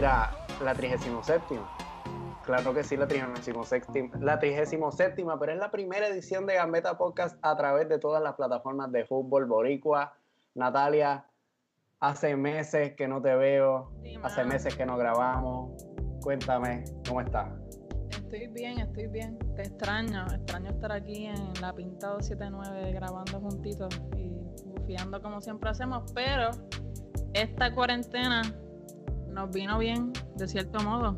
Dirá, la 37. Claro que sí, la 37, la 37, pero es la primera edición de Gambeta Podcast a través de todas las plataformas de fútbol boricua. Natalia, hace meses que no te veo, hace meses que no grabamos. Cuéntame, ¿cómo estás? Estoy bien, estoy bien. Te extraño, extraño estar aquí en la Pinta 279 grabando juntitos y bufiando como siempre hacemos, pero esta cuarentena nos vino bien, de cierto modo.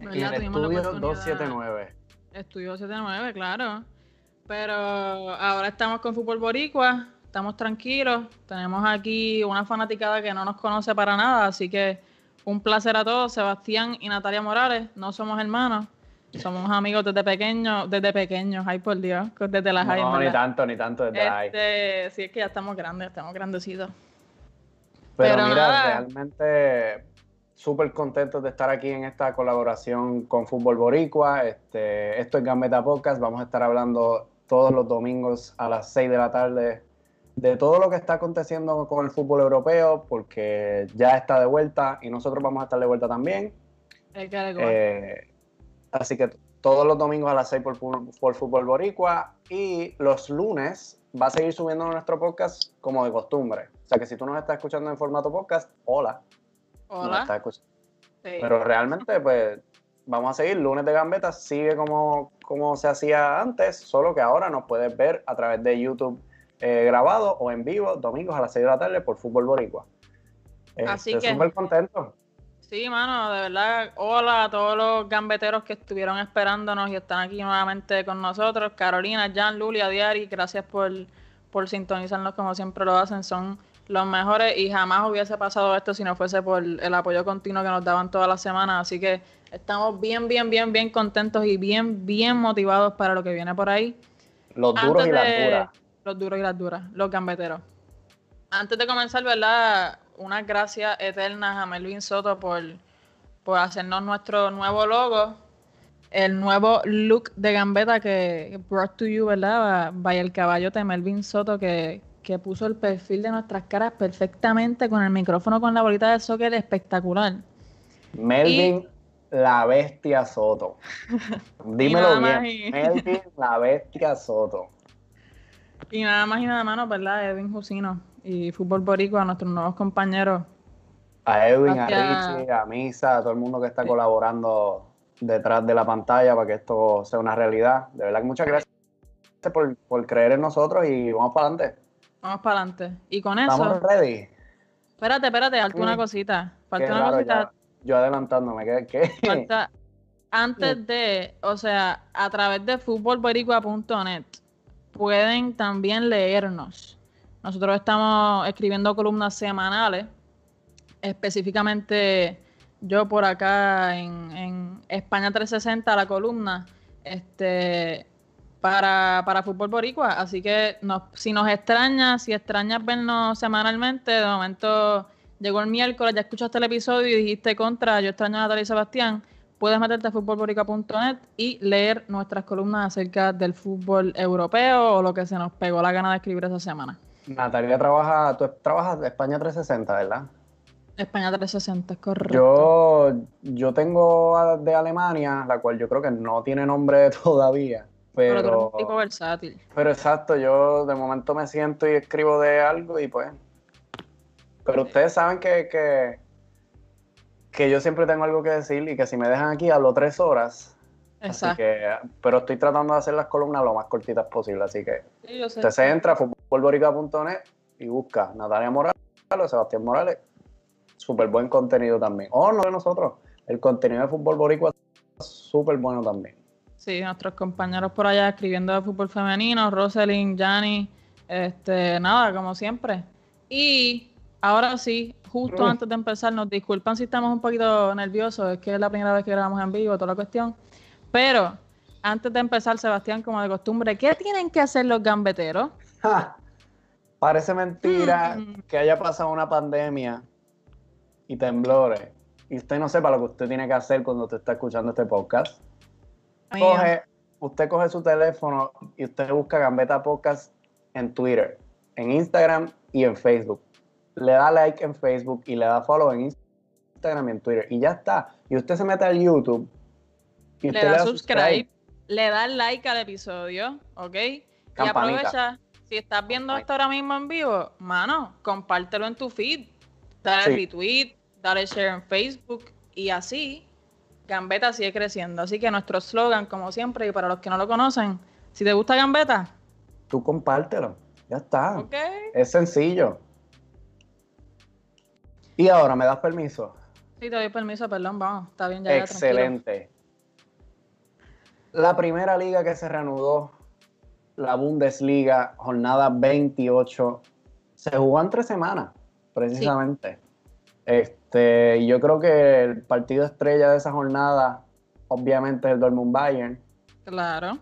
En el estudio 279. Estudio 279, claro. Pero ahora estamos con Fútbol Boricua, estamos tranquilos. Tenemos aquí una fanaticada que no nos conoce para nada, así que un placer a todos. Sebastián y Natalia Morales, no somos hermanos. Somos amigos desde pequeños, desde pequeños, ay por Dios, desde las No, ni tanto, ni tanto desde este, Sí, es que ya estamos grandes, estamos grandecitos. Pero, mira, realmente súper contentos de estar aquí en esta colaboración con Fútbol Boricua. Este, esto es Gambeta Podcast. Vamos a estar hablando todos los domingos a las 6 de la tarde de todo lo que está aconteciendo con el fútbol europeo, porque ya está de vuelta y nosotros vamos a estar de vuelta también. Eh, así que todos los domingos a las 6 por, por Fútbol Boricua y los lunes va a seguir subiendo nuestro podcast como de costumbre. O sea que si tú nos estás escuchando en formato podcast, hola. Hola. Pero realmente, pues, vamos a seguir. Lunes de Gambeta sigue como, como se hacía antes, solo que ahora nos puedes ver a través de YouTube eh, grabado o en vivo, domingos a las 6 de la tarde por Fútbol Boricua. Así Estoy que. súper contento. Sí, mano, de verdad. Hola a todos los gambeteros que estuvieron esperándonos y están aquí nuevamente con nosotros. Carolina, Jan, Lulia, Diari, gracias por, por sintonizarnos como siempre lo hacen. Son los mejores y jamás hubiese pasado esto si no fuese por el apoyo continuo que nos daban todas las semanas. Así que estamos bien, bien, bien, bien contentos y bien, bien motivados para lo que viene por ahí. Los duros y las duras. Los duros y las duras, los gambeteros. Antes de comenzar, ¿verdad? Unas gracias eternas a Melvin Soto por, por hacernos nuestro nuevo logo. El nuevo look de gambeta que brought to you, ¿verdad? Vaya el caballo de Melvin Soto que, que puso el perfil de nuestras caras perfectamente con el micrófono con la bolita de soccer espectacular. Melvin la bestia Soto. Dímelo bien. Melvin la bestia Soto. Y nada más y nada menos, ¿verdad? Edwin Jusino y Fútbol Boricua, a nuestros nuevos compañeros. A Edwin, a Richie, a Misa, a todo el mundo que está colaborando detrás de la pantalla para que esto sea una realidad. De verdad que muchas gracias por, por creer en nosotros y vamos para adelante. Vamos para adelante. Y con eso. ¿Estamos ready? Espérate, espérate, falta una cosita. Falta una cosita. yo adelantándome, ¿qué? qué? Falta, antes de, o sea, a través de futbolboricua.net pueden también leernos. Nosotros estamos escribiendo columnas semanales, específicamente yo por acá en, en España 360, la columna, este, para, para Fútbol Boricua. Así que si nos extrañas, si extrañas vernos semanalmente, de momento llegó el miércoles, ya escuchaste el episodio y dijiste contra, yo extraño a Natalia y Sebastián, puedes meterte a futbolboricua.net y leer nuestras columnas acerca del fútbol europeo o lo que se nos pegó la gana de escribir esa semana. Natalia trabaja, tú trabajas España 360, ¿verdad? España 360, es correcto. Yo, yo tengo de Alemania, la cual yo creo que no tiene nombre todavía. Pero, pero un tipo versátil. Pero exacto, yo de momento me siento y escribo de algo y pues. Pero ustedes saben que, que, que, yo siempre tengo algo que decir y que si me dejan aquí hablo tres horas. Exacto. pero estoy tratando de hacer las columnas lo más cortitas posible, así que usted se entra a futbolborica.net y busca Natalia Morales o Sebastián Morales. Súper buen contenido también. O no de nosotros. El contenido de Fútbol Boricua es súper bueno también. Sí, nuestros compañeros por allá escribiendo de fútbol femenino, Rosalind, Jani, este, nada, como siempre. Y ahora sí, justo antes de empezar, nos disculpan si estamos un poquito nerviosos, es que es la primera vez que grabamos en vivo, toda la cuestión. Pero antes de empezar, Sebastián, como de costumbre, ¿qué tienen que hacer los gambeteros? Parece mentira mm. que haya pasado una pandemia y temblores y usted no sepa lo que usted tiene que hacer cuando usted está escuchando este podcast coge, usted coge su teléfono y usted busca Gambeta Podcast en Twitter, en Instagram y en Facebook. le da like en Facebook y le da follow en Instagram y en Twitter. Y ya está. Y usted se mete al YouTube y le da subscribe, le da like al episodio, ¿ok? Y aprovecha, si estás viendo esto ahora mismo en vivo, mano, compártelo en tu feed, dale retweet, dale share en Facebook y así Gambeta sigue creciendo. Así que nuestro slogan, como siempre, y para los que no lo conocen, si te gusta Gambeta, tú compártelo. Ya está. Es sencillo. Y ahora, ¿me das permiso? Sí, te doy permiso, perdón, vamos. Está bien, ya. Excelente. la primera liga que se reanudó, la Bundesliga, jornada 28, se jugó en tres semanas, precisamente. Este, yo creo que el partido estrella de esa jornada, obviamente, es el Dortmund Bayern. Claro.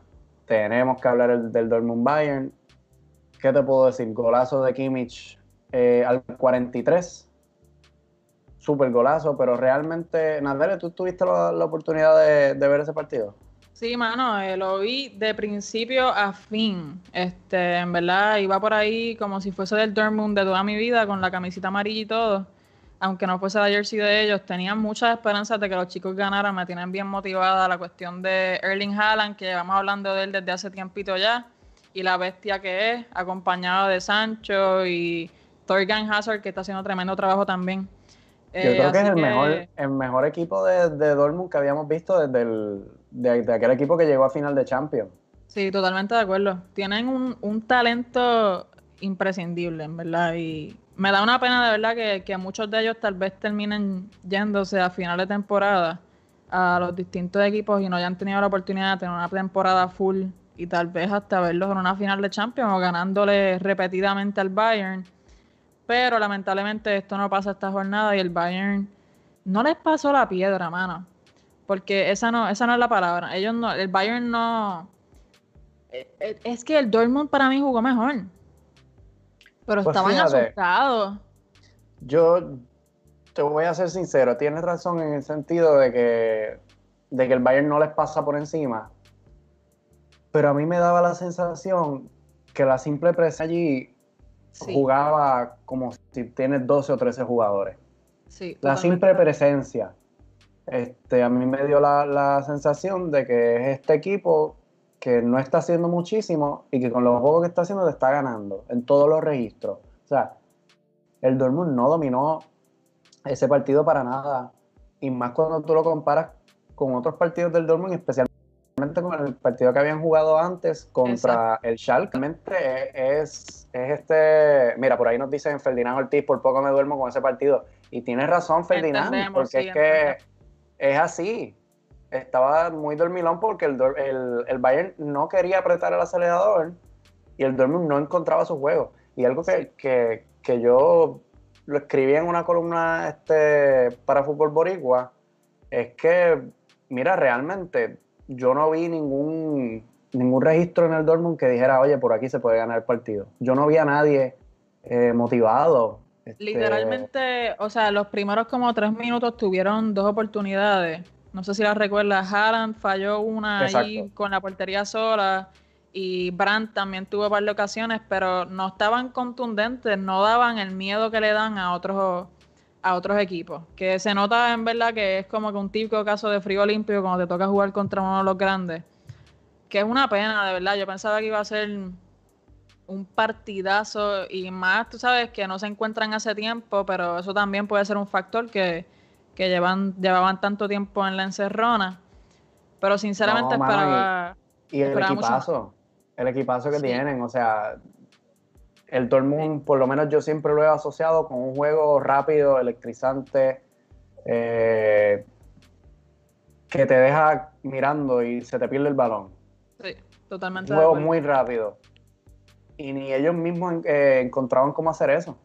Tenemos que hablar del Dortmund Bayern. ¿Qué te puedo decir? Golazo de Kimmich eh, al 43. Súper golazo, pero realmente, Nadale, ¿tú tuviste la, oportunidad de, ver ese partido? Sí, mano, eh, lo vi de principio a fin. Este, en verdad, iba por ahí como si fuese del Dortmund de toda mi vida, con la camisita amarilla y todo aunque no fuese la jersey de ellos, tenían muchas esperanzas de que los chicos ganaran. Me tienen bien motivada la cuestión de Erling Haaland, que llevamos hablando de él desde hace tiempito ya, y la bestia que es, acompañado de Sancho y Torgan Hazard, que está haciendo tremendo trabajo también. Yo creo eh, que es el, Mejor, el mejor equipo de, de Dortmund que habíamos visto desde el, de, aquel equipo que llegó a final de Champions. Sí, totalmente de acuerdo. Tienen un, un talento imprescindible, en verdad, y me da una pena de verdad que, que, muchos de ellos tal vez terminen yéndose a final de temporada a los distintos equipos y no hayan tenido la oportunidad de tener una temporada full y tal vez hasta verlos en una final de Champions o ganándole repetidamente al Bayern. Pero lamentablemente esto no pasa esta jornada y el Bayern no les pasó la piedra, mano. Porque esa no, esa no es la palabra. Ellos no, el Bayern no. Eh, eh, es que el Dortmund para mí jugó mejor. Pero pues estaban asustados. Yo te voy a ser sincero, tienes razón en el sentido de que, de que el Bayern no les pasa por encima. Pero a mí me daba la sensación que la simple presa allí jugaba como si tienes 12 o 13 jugadores. Sí, la simple presencia. Este, a mí me dio la, la sensación de que es este equipo que no está haciendo muchísimo y que con los juegos que está haciendo te está ganando en todos los registros. O sea, el Dortmund no dominó ese partido para nada. Y más cuando tú lo comparas con otros partidos del Dortmund, especialmente con el partido que habían jugado antes contra el Schalke. Realmente es, es este... Mira, por ahí nos dicen Ferdinand Ortiz, por poco me duermo con ese partido. Y tienes razón, Ferdinand, porque es que es así estaba muy dormilón porque el, el, Bayern no quería apretar el acelerador y el Dortmund no encontraba su juego. Y algo que, yo lo escribí en una columna este, para Fútbol Boricua es que, mira, realmente yo no vi ningún, ningún registro en el Dortmund que dijera, oye, por aquí se puede ganar el partido. Yo no vi a nadie eh, motivado. Este Literalmente, o sea, los primeros como tres minutos tuvieron dos oportunidades no sé si la recuerdas, Haaland falló una ahí con la portería sola y Brandt también tuvo un par de ocasiones, pero no estaban contundentes, no daban el miedo que le dan a otros a otros equipos. Que se nota en verdad que es como que un típico caso de frío olímpico cuando te toca jugar contra uno de los grandes. Que es una pena, de verdad. Yo pensaba que iba a ser un partidazo y más, tú sabes, que no se encuentran hace tiempo, pero eso también puede ser un factor que que llevan, llevaban tanto tiempo en la encerrona. Pero sinceramente esperaba. Y, el equipazo, el equipazo que tienen, o sea, el Dortmund, por lo menos yo siempre lo he asociado con un juego rápido, electrizante, eh, que te deja mirando y se te pierde el balón. Sí, totalmente. Un juego muy rápido. Y ni ellos mismos eh, encontraban cómo hacer eso.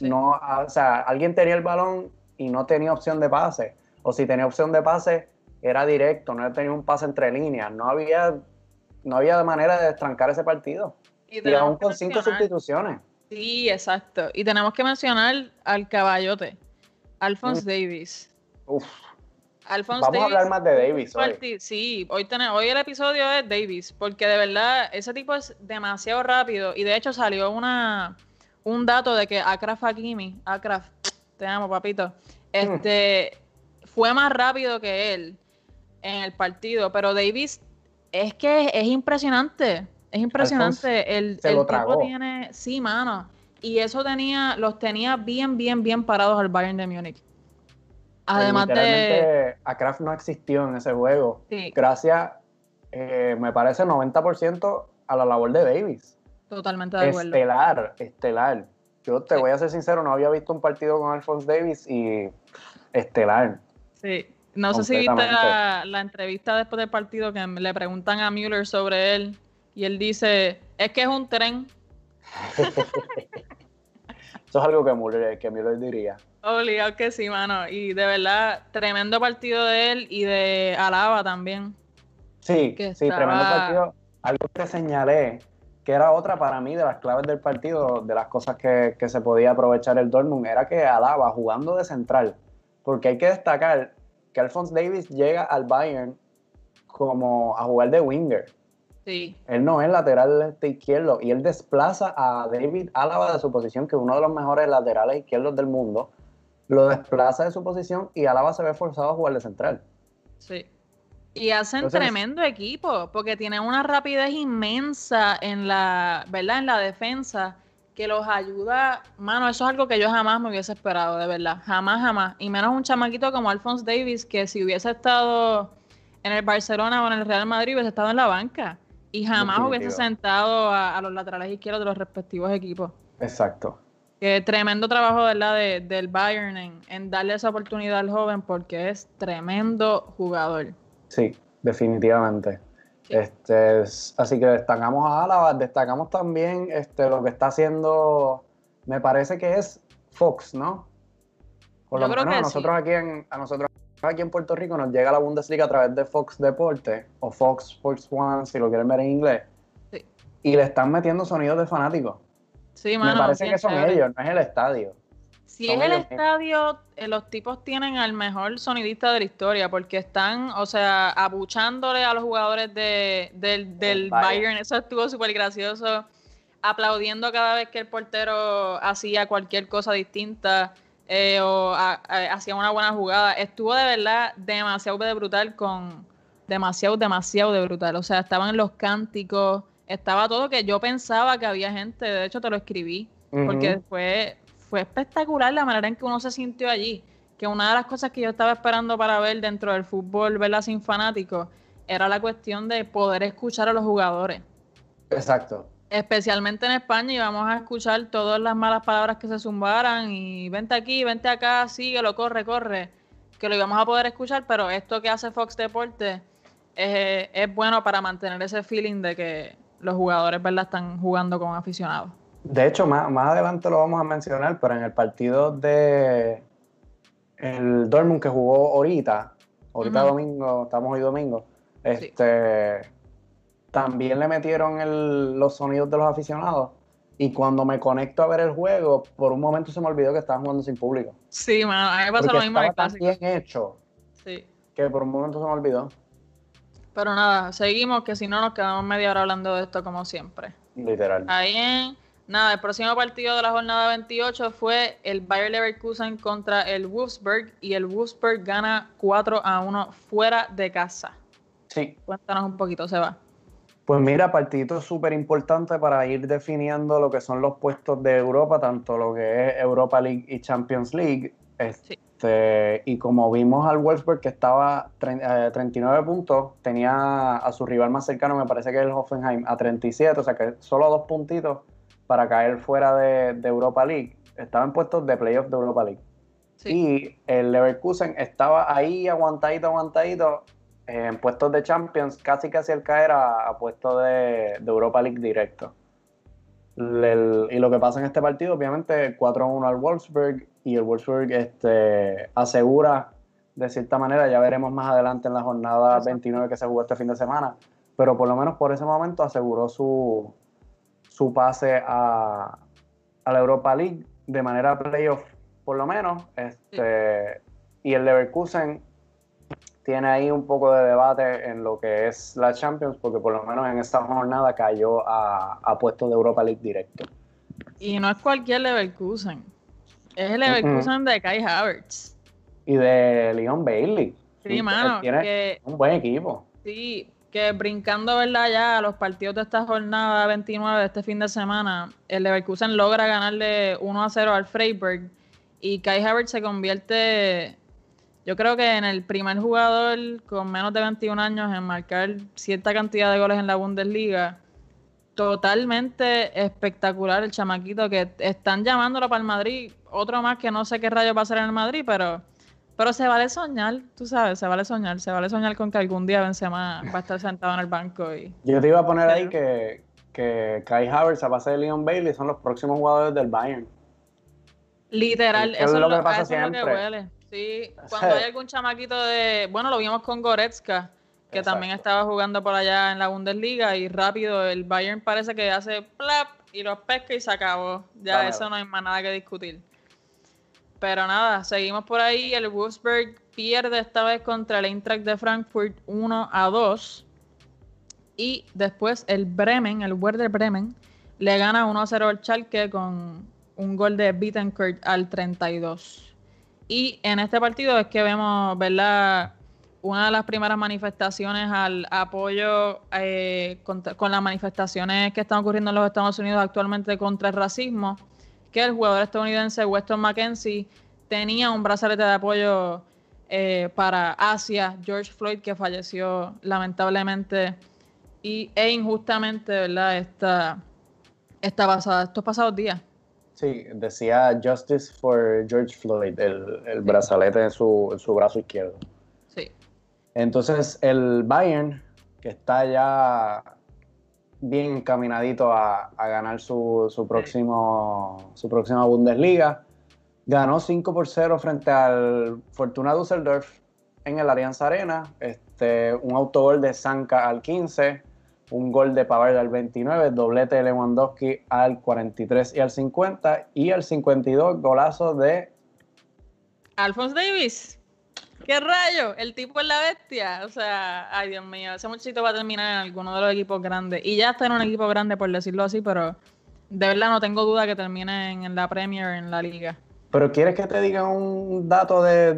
No, o sea, alguien tenía el balón y no tenía opción de pase. O si tenía opción de pase, era directo, no tenía un pase entre líneas. No había, no había manera de destrancar ese partido. Y, aún con cinco sustituciones. Sí, exacto. Y tenemos que mencionar al caballote, Alphonse mm. Davis. Uf. Vamos a hablar más de Davis hoy. Sí, hoy, tenemos, hoy el episodio es Davis, porque de verdad ese tipo es demasiado rápido y de hecho salió una, un dato de que Akraf Hakimi, Akraf, te amo, papito, este, fue más rápido que él en el partido, pero Davis es que es impresionante, es impresionante. el, el tipo tiene, sí, mano, y eso tenía, los tenía bien, bien, bien parados al Bayern de Múnich. Además de. A Kraft no existió en ese juego. Gracias, eh, me parece, 90% a la labor de Davis. Totalmente de acuerdo. Estelar, estelar. Yo te voy a ser sincero, no había visto un partido con Alphonse Davis y estelar. Sí. No sé si viste la, la, entrevista después del partido que le preguntan a Müller sobre él y él dice, es que es un tren. Eso es algo que Müller, que Müller diría. Obligado que sí, mano. Y de verdad, tremendo partido de él y de Alaba también. Sí, sí, tremendo partido. Algo que señalé, que era otra para mí de las claves del partido, de las cosas que, se podía aprovechar el Dortmund, era que Alaba jugando de central. Porque hay que destacar que Alphonse Davis llega al Bayern como a jugar de winger. Sí. Él no es lateral izquierdo y él desplaza a David Álava de su posición, que es uno de los mejores laterales izquierdos del mundo, lo desplaza de su posición y Álava se ve forzado a jugar de central. Sí. Y hacen tremendo equipo, porque tienen una rapidez inmensa en la, ¿verdad? En la defensa, que los ayuda. Mano, eso es algo que yo jamás me hubiese esperado, de verdad. Jamás, jamás. Y menos un chamaquito como Alphonse Davis, que si hubiese estado en el Barcelona o en el Real Madrid, hubiese estado en la banca. Y jamás hubiese sentado a, los laterales izquierdos de los respectivos equipos. Exacto. Que tremendo trabajo, ¿verdad? De, del Bayern en, darle esa oportunidad al joven porque es tremendo jugador. Sí, definitivamente. Este, así que destacamos a Álava, destacamos también este, lo que está haciendo, me parece que es Fox, ¿no? Por lo menos a nosotros aquí en, a nosotros aquí en Puerto Rico nos llega la Bundesliga a través de Fox Deporte o Fox Sports One, si lo quieren ver en inglés. Sí. Y le están metiendo sonidos de fanáticos. Sí, mano, Me parece que son ellos, no es el estadio. Si es el estadio, eh, los tipos tienen al mejor sonidista de la historia, porque están, o sea, abuchándole a los jugadores de, del, Bayern. Eso estuvo súper gracioso. Aplaudiendo cada vez que el portero hacía cualquier cosa distinta eh, o hacía una buena jugada. Estuvo de verdad demasiado de brutal con. Demasiado, demasiado de brutal. O sea, estaban los cánticos estaba todo que yo pensaba que había gente, de hecho te lo escribí, porque fue, fue espectacular la manera en que uno se sintió allí, que una de las cosas que yo estaba esperando para ver dentro del fútbol, verla sin fanáticos, era la cuestión de poder escuchar a los jugadores. Exacto. Especialmente en España y vamos a escuchar todas las malas palabras que se zumbaran y vente aquí, vente acá, síguelo, corre, corre, que lo íbamos a poder escuchar, pero esto que hace Fox Deportes es, es bueno para mantener ese feeling de que los jugadores ¿verdad? están jugando con aficionados. De hecho, más, más adelante lo vamos a mencionar, pero en el partido de el Dortmund que jugó ahorita, ahorita domingo, estamos hoy domingo, este también le metieron los sonidos de los aficionados. Y cuando me conecto a ver el juego, por un momento se me olvidó que estaban jugando sin público. Sí, mano, a mí me pasó lo mismo estaba tan bien hecho sí. que por un momento se me olvidó. Pero nada, seguimos, que si no nos quedamos media hora hablando de esto como siempre. Literal. Ahí en, nada, el próximo partido de la jornada 28 fue el Bayer Leverkusen contra el Wolfsburg y el Wolfsburg gana 4 a 1 fuera de casa. Sí. Cuéntanos un poquito, Seba. Pues mira, partido súper importante para ir definiendo lo que son los puestos de Europa, tanto lo que es Europa League y Champions League. sí. Este, y como vimos al Wolfsburg que estaba 39 eh, puntos, tenía a su rival más cercano, me parece que es el Hoffenheim, a 37, o sea que solo dos puntitos para caer fuera de, Europa League. Estaba en puestos de playoff de Europa League. Y el Leverkusen estaba ahí aguantadito, aguantadito, en puestos de Champions, casi casi al caer a, puestos de, Europa League directo. y lo que pasa en este partido, obviamente, 4-1 al Wolfsburg, y el Wolfsburg este, asegura de cierta manera, ya veremos más adelante en la jornada 29 que se jugó este fin de semana, pero por lo menos por ese momento aseguró su, su pase a, la Europa League de manera playoff, por lo menos. Este, Y el Leverkusen tiene ahí un poco de debate en lo que es la Champions, porque por lo menos en esta jornada cayó a, a puestos de Europa League directo. Y no es cualquier Leverkusen. Es el Leverkusen de Kai Havertz. Y de Leon Bailey. Sí, mano. Tiene un buen equipo. Sí, que brincando, ¿verdad? Ya a los partidos de esta jornada 29 de este fin de semana, el Leverkusen logra ganarle 1 a 0 al Freiburg y Kai Havertz se convierte, yo creo que en el primer jugador con menos de 21 años en marcar cierta cantidad de goles en la Bundesliga. Totalmente espectacular el chamaquito que están llamándolo para el Madrid. Otro más que no sé qué rayo va a ser en el Madrid, pero pero se vale soñar, tú sabes, se vale soñar, se vale soñar con que algún día Benzema va a estar sentado en el banco y... Yo te iba a poner ahí que, que Kai Havertz, a base de Leon Bailey, son los próximos jugadores del Bayern. Literal, eso es lo que pasa siempre. Es lo que huele. Sí, cuando hay algún chamaquito de... Bueno, lo vimos con Goretzka, que también estaba jugando por allá en la Bundesliga y rápido el Bayern parece que hace plap y los pesca y se acabó. Ya eso no hay más nada que discutir. Pero nada, seguimos por ahí. El Wolfsburg pierde esta vez contra el Eintracht de Frankfurt 1 a 2. Y después el Bremen, el Werder Bremen, le gana 1 a 0 al Schalke con un gol de Bittencourt al 32. Y en este partido es que vemos, ¿verdad? Una de las primeras manifestaciones al apoyo eh, con las manifestaciones que están ocurriendo en los Estados Unidos actualmente contra el racismo que el jugador estadounidense Weston McKenzie tenía un brazalete de apoyo eh, para Asia, George Floyd, que falleció lamentablemente y, e injustamente, ¿verdad? Esta, esta pasada, estos pasados días. Sí, decía Justice for George Floyd, el, brazalete en su, en su brazo izquierdo. Sí. Entonces, el Bayern, que está ya bien encaminadito a, ganar su, su, próximo, su próxima Bundesliga. Ganó 5 por 0 frente al Fortuna Düsseldorf en el Alianza Arena. Este, un autogol de Sanka al 15, un gol de Pavard al 29, doblete de Lewandowski al 43 y al 50 y al 52 golazo de Alphonse Davis. ¿Qué rayo? El tipo es la bestia. O sea, ay Dios mío, ese muchachito va a terminar en alguno de los equipos grandes. Y ya está en un equipo grande, por decirlo así, pero de verdad no tengo duda que termine en, la Premier, en la liga. Pero ¿quieres que te diga un dato de,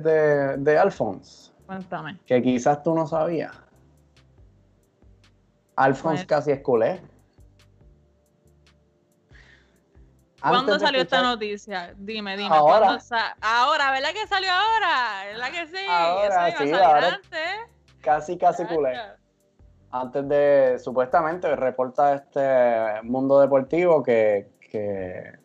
de, Alphonse? Cuéntame. Que quizás tú no sabías. Alphonse casi es culé. ¿Cuándo salió esta noticia? Dime, dime. Ahora. ahora, ¿verdad que salió ahora? ¿Verdad que sí? Ahora, sí, ahora. Casi, casi culé. Antes de, supuestamente, reporta este mundo deportivo que, que,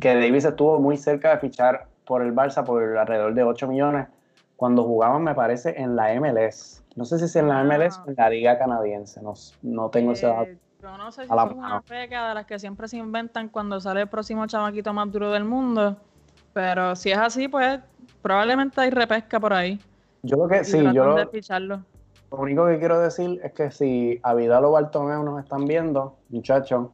que Davis estuvo muy cerca de fichar por el Barça por alrededor de 8 millones cuando jugaban, me parece, en la MLS. No sé si es en la MLS o en la Liga Canadiense, no, no tengo ese dato. Yo no sé si es una feca de las que siempre se inventan cuando sale el próximo chamaquito más duro del mundo. Pero si es así, pues probablemente hay repesca por ahí. Yo creo que sí, yo lo, único que quiero decir es que si a Vidal o Bartomeu nos están viendo, muchachos,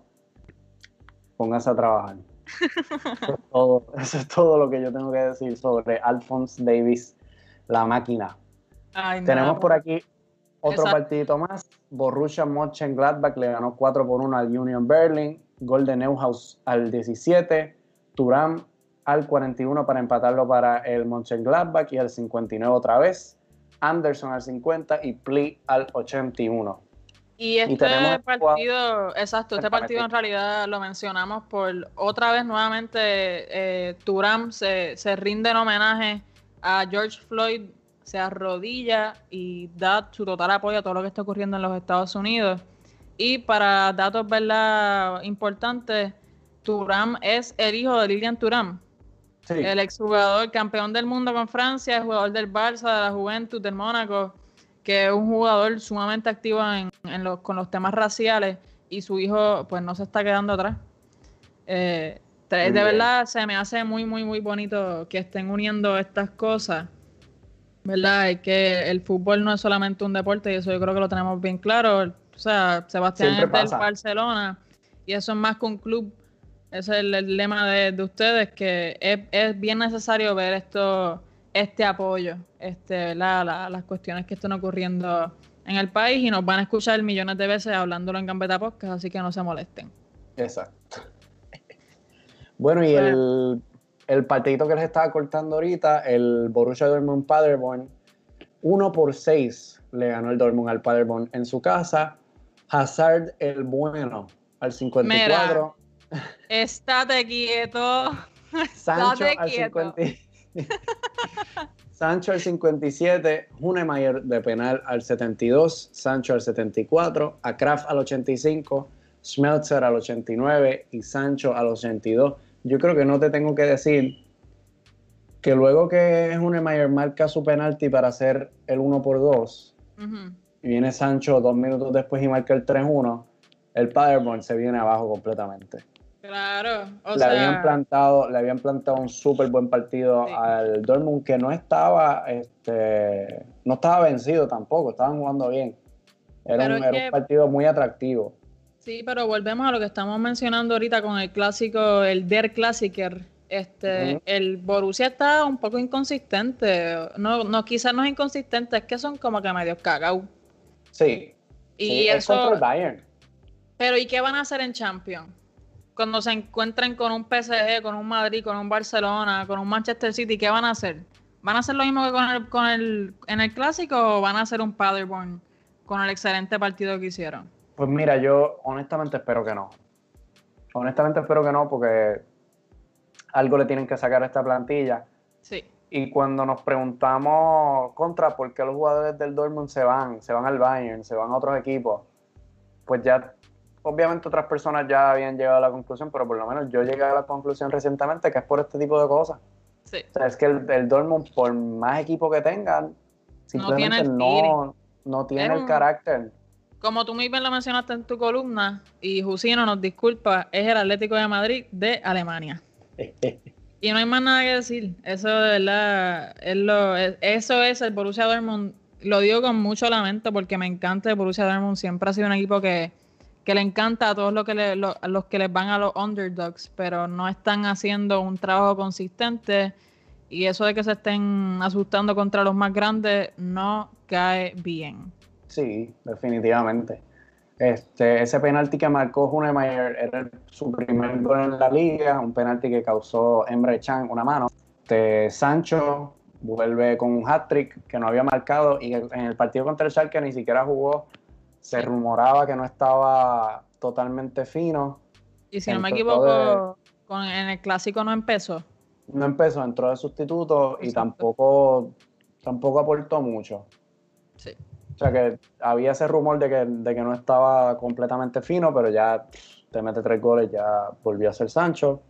pónganse a trabajar. eso, es todo, lo que yo tengo que decir sobre Alphonse Davis, la máquina. Tenemos por aquí otro partidito más. Borussia Mönchengladbach le ganó 4 por 1 al Union Berlin. Gol de Neuhaus al 17. Turam al 41 para empatarlo para el Mönchengladbach y al 59 otra vez. Anderson al 50 y Pli al 81. Y este partido, exacto, este partido en realidad lo mencionamos por otra vez nuevamente. Eh, Turam se, se rinde en homenaje a George Floyd se arrodilla y da su total apoyo a todo lo que está ocurriendo en los Estados Unidos. Y para datos ¿verdad? importantes, Turam es el hijo de Lilian Turam, el exjugador campeón del mundo con Francia, el jugador del Barça, de la Juventud, del Mónaco, que es un jugador sumamente activo en, los, con los temas raciales y su hijo pues no se está quedando atrás. Eh, de verdad se me hace muy, muy, muy bonito que estén uniendo estas cosas ¿verdad? Es que el fútbol no es solamente un deporte y eso yo creo que lo tenemos bien claro. O sea, Sebastián es del Barcelona y eso es más que un club. Ese es el, lema de, ustedes, que es, bien necesario ver esto, este apoyo, este, ¿verdad? las cuestiones que están ocurriendo en el país y nos van a escuchar millones de veces hablándolo en Gambeta Podcast, así que no se molesten. Exacto. Bueno, y el, el partidito que les estaba cortando ahorita, el Borussia Dortmund Paderborn, 1 por 6 le ganó el Dortmund al Paderborn en su casa. Hazard el bueno al 54. Mira, estate quieto. Sancho al 57. Sancho al 57, Hunemeyer de penal al 72, Sancho al 74, a Kraft al 85, Schmelzer al 89 y Sancho al 82. Yo creo que no te tengo que decir que luego que Hunemeyer marca su penalti para hacer el 1 por 2 y viene Sancho dos minutos después y marca el 3-1, el Paderborn se viene abajo completamente. Claro, le habían plantado, le habían plantado un súper buen partido al Dortmund que no estaba, este, no estaba vencido tampoco, estaban jugando bien. Era, un, partido muy atractivo. Sí, pero volvemos a lo que estamos mencionando ahorita con el clásico, el Der Klassiker. Este, el Borussia está un poco inconsistente. No, no, quizás no es inconsistente, es que son como que medio cagao. Sí. Y eso. Pero ¿y qué van a hacer en Champions? cuando se encuentren con un PSG, con un Madrid, con un Barcelona, con un Manchester City, ¿qué van a hacer? ¿Van a hacer lo mismo que con el, con el, en el clásico o van a hacer un Paderborn con el excelente partido que hicieron? Pues mira, yo honestamente espero que no. Honestamente espero que no porque algo le tienen que sacar a esta plantilla. Sí. Y cuando nos preguntamos contra por qué los jugadores del Dortmund se van, se van al Bayern, se van a otros equipos, pues ya obviamente otras personas ya habían llegado a la conclusión, pero por lo menos yo llegué a la conclusión recientemente que es por este tipo de cosas. Sí. O sea, es que el, Dortmund, por más equipo que tengan, simplemente no tiene el, carácter. Como tú bien lo mencionaste en tu columna, y Jusino nos disculpa, es el Atlético de Madrid de Alemania. y no hay más nada que decir. Eso de verdad, es lo, eso es el Borussia Dortmund. Lo digo con mucho lamento porque me encanta el Borussia Dortmund. Siempre ha sido un equipo que, que le encanta a todos los que, le, los que les van a los underdogs, pero no están haciendo un trabajo consistente y eso de que se estén asustando contra los más grandes no cae bien. Sí, definitivamente. Este, ese penalti que marcó Hunemeyer era su primer gol en la liga, un penalti que causó Emre Chan una mano. Este, Sancho vuelve con un hat-trick que no había marcado y en el partido contra el Schalke ni siquiera jugó se rumoraba que no estaba totalmente fino. Y si no me equivoco, con, en el clásico no empezó. No empezó, entró de sustituto y tampoco, tampoco aportó mucho. Sí. O sea que había ese rumor de que, de que no estaba completamente fino, pero ya te mete tres goles, ya volvió a ser Sancho.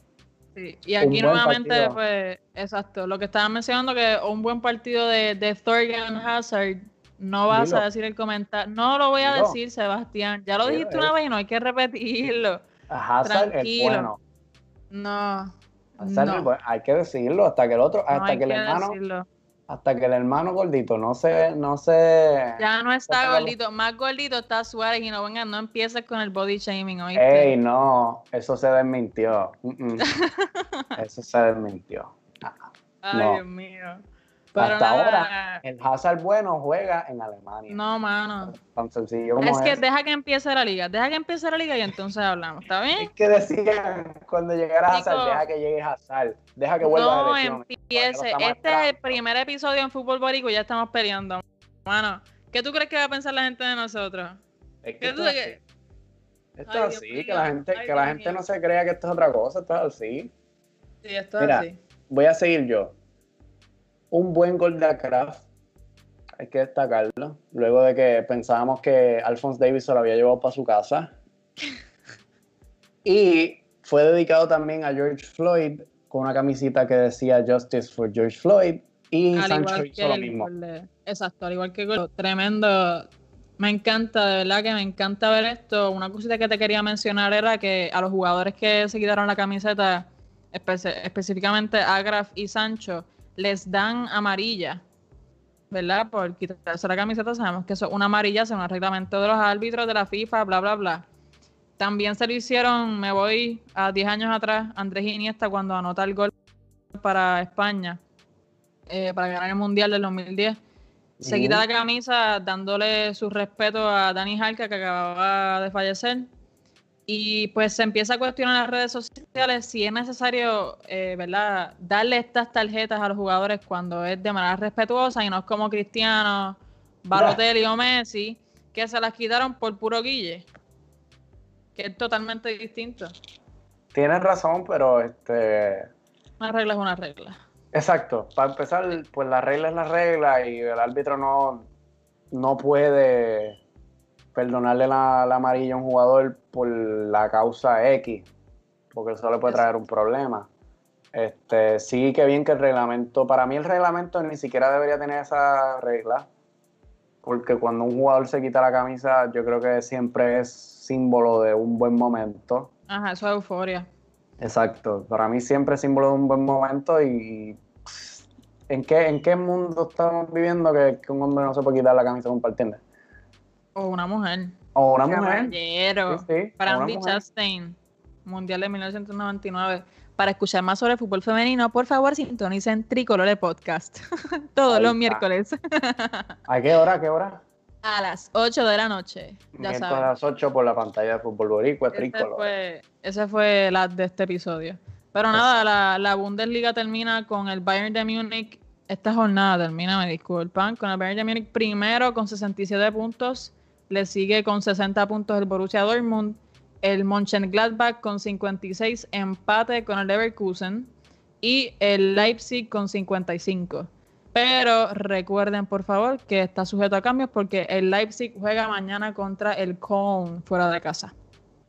Sí. Y aquí nuevamente, pues, exacto, lo que estaba mencionando que un buen partido de, de Thorgan Hazard no vas a decir el comentario. No lo voy a decir, Sebastián. Ya lo dijiste una vez y no hay que repetirlo. Tranquilo. No. Hay que decirlo hasta que el otro, hasta que el hermano. Hasta que el hermano gordito no se, no se. Ya no está gordito. Más gordito está Suárez y no venga, no empieces con el body shaming, ¿oíste? Ey, no, eso se desmintió. eso se desmintió. Ay, Dios mío. Hasta ahora, el Hazard bueno juega en Alemania. No, mano. Tan sencillo como es. que deja que empiece la liga. Deja que empiece la liga y entonces hablamos. ¿Está bien? Es que decían cuando llegara Hazard, deja que llegue Hazard. Deja que vuelva no a No empiece. Este es el primer episodio en Fútbol Borico y ya estamos peleando. Mano, ¿qué tú crees que va a pensar la gente de nosotros? Es que esto, es esto es así, que la gente, que la gente no se crea que esto es otra cosa, esto es así. Sí, esto es así. Voy a seguir yo un buen gol de Kraft, hay que destacarlo, luego de que pensábamos que Alphonse Davis se lo había llevado para su casa. y fue dedicado también a George Floyd con una camisita que decía Justice for George Floyd y Sancho hizo lo mismo. exacto, al igual que gol. Tremendo. Me encanta, de verdad que me encanta ver esto. Una cosita que te quería mencionar era que a los jugadores que se quitaron la camiseta, específicamente a Graf y Sancho, les dan amarilla, ¿verdad? Por quitarse la camiseta, sabemos que eso es una amarilla según el reglamento de los árbitros de la FIFA, bla, bla, bla. También se lo hicieron, me voy a 10 años atrás, Andrés Iniesta cuando anota el gol para España, eh, para ganar el Mundial del 2010. Se quita la camisa dándole su respeto a Dani Jalca, que acababa de fallecer. Y pues se empieza a cuestionar en las redes sociales si es necesario, eh, ¿verdad?, darle estas tarjetas a los jugadores cuando es de manera respetuosa y no es como Cristiano, Balotelli o Messi, que se las quitaron por puro guille, que es totalmente distinto. Tienes razón, pero este... Una regla es una regla. Exacto. Para empezar, pues la regla es la regla y el árbitro no, no puede perdonarle la, la amarilla a un jugador por la causa X, porque eso le puede traer un problema. Este, sí que bien que el reglamento, para mí el reglamento ni siquiera debería tener esa regla, porque cuando un jugador se quita la camisa, yo creo que siempre es símbolo de un buen momento. Ajá, eso es euforia. Exacto, para mí siempre es símbolo de un buen momento y ¿en qué, en qué mundo estamos viviendo que, un hombre no se puede quitar la camisa compartiendo? O una mujer. O una mujer. Para Andy Chastain, Mundial de 1999. Para escuchar más sobre fútbol femenino, por favor, sintonicen Tricolore Podcast. Todos los miércoles. ¿A qué hora? ¿A qué hora? A las 8 de la noche. Ya a las 8 por la pantalla de Fútbol Boricua, Tricolore. Fue, ese fue la de este episodio. Pero nada, la, la, Bundesliga termina con el Bayern de Múnich. Esta jornada termina, me disculpan, con el Bayern de Múnich primero con 67 puntos le sigue con 60 puntos el Borussia Dortmund. El Mönchengladbach con 56, empate con el Leverkusen. Y el Leipzig con 55. Pero recuerden, por favor, que está sujeto a cambios porque el Leipzig juega mañana contra el Köln fuera de casa.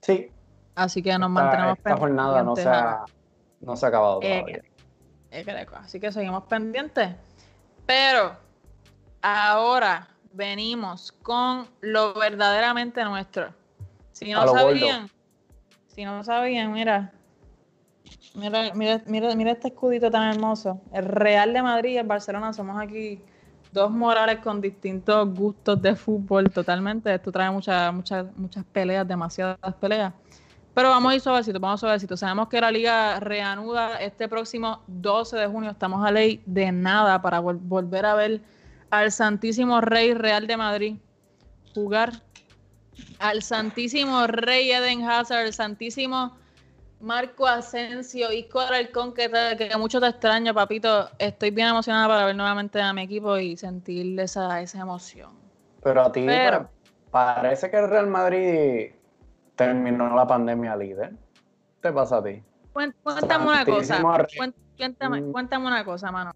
Sí. Así que nos mantenemos pendientes. Esta jornada no se, ha, no se ha acabado todavía. Así que seguimos pendientes. Pero ahora venimos con lo verdaderamente nuestro. Si no sabían, si no sabían, mira, mira, mira, mira, este escudito tan hermoso. El Real de Madrid y el Barcelona somos aquí dos morales con distintos gustos de fútbol totalmente. Esto trae muchas, muchas, muchas peleas, demasiadas peleas. Pero vamos a ir suavecito, vamos suavecito. Sabemos que la liga reanuda este próximo 12 de junio. Estamos a ley de nada para volver a ver al Santísimo Rey Real de Madrid jugar, al Santísimo Rey Eden Hazard, al Santísimo Marco Asensio y Coralcón, que, que mucho te extraño, papito. Estoy bien emocionada para ver nuevamente a mi equipo y sentir esa, esa emoción. Pero a ti parece que el Real Madrid terminó la pandemia líder. ¿Qué te pasa a ti? Cuéntame una cosa. Cuéntame, mm. cuéntame una cosa, mano.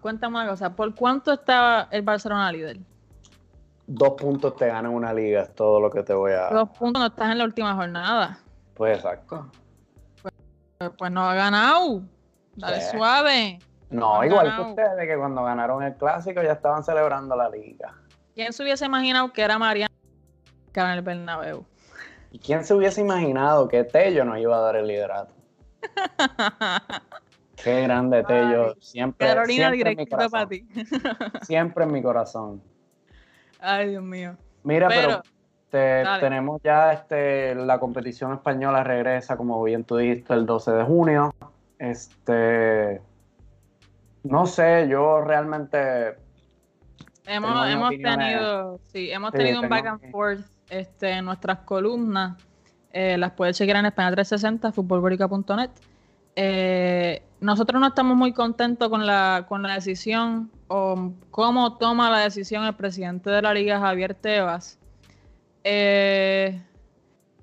Cuéntame una cosa, ¿por cuánto estaba el Barcelona líder? Dos puntos te ganan una liga, es todo lo que te voy a. Dos puntos no estás en la última jornada. Pues exacto. Pues, pues no ha ganado. Dale suave. No, igual que ustedes, que cuando ganaron el clásico ya estaban celebrando la liga. ¿Quién se hubiese imaginado que era Mariano en el Bernabéu? ¿Y quién se hubiese imaginado que Tello nos iba a dar el liderato? Qué grande, Tello. Siempre, Carolina, siempre para ti. siempre en mi corazón. Ay, Dios mío. Mira, pero, tenemos ya este, la competición española regresa, como bien tú dijiste, el 12 de junio. Este, no sé, yo realmente hemos, hemos tenido, sí, hemos tenido un back and forth este, en nuestras columnas. Eh, las puedes chequear en España 360, futbolborica.net. Eh, nosotros no estamos muy contentos con la, con la decisión o cómo toma la decisión el presidente de la liga, Javier Tebas. Eh,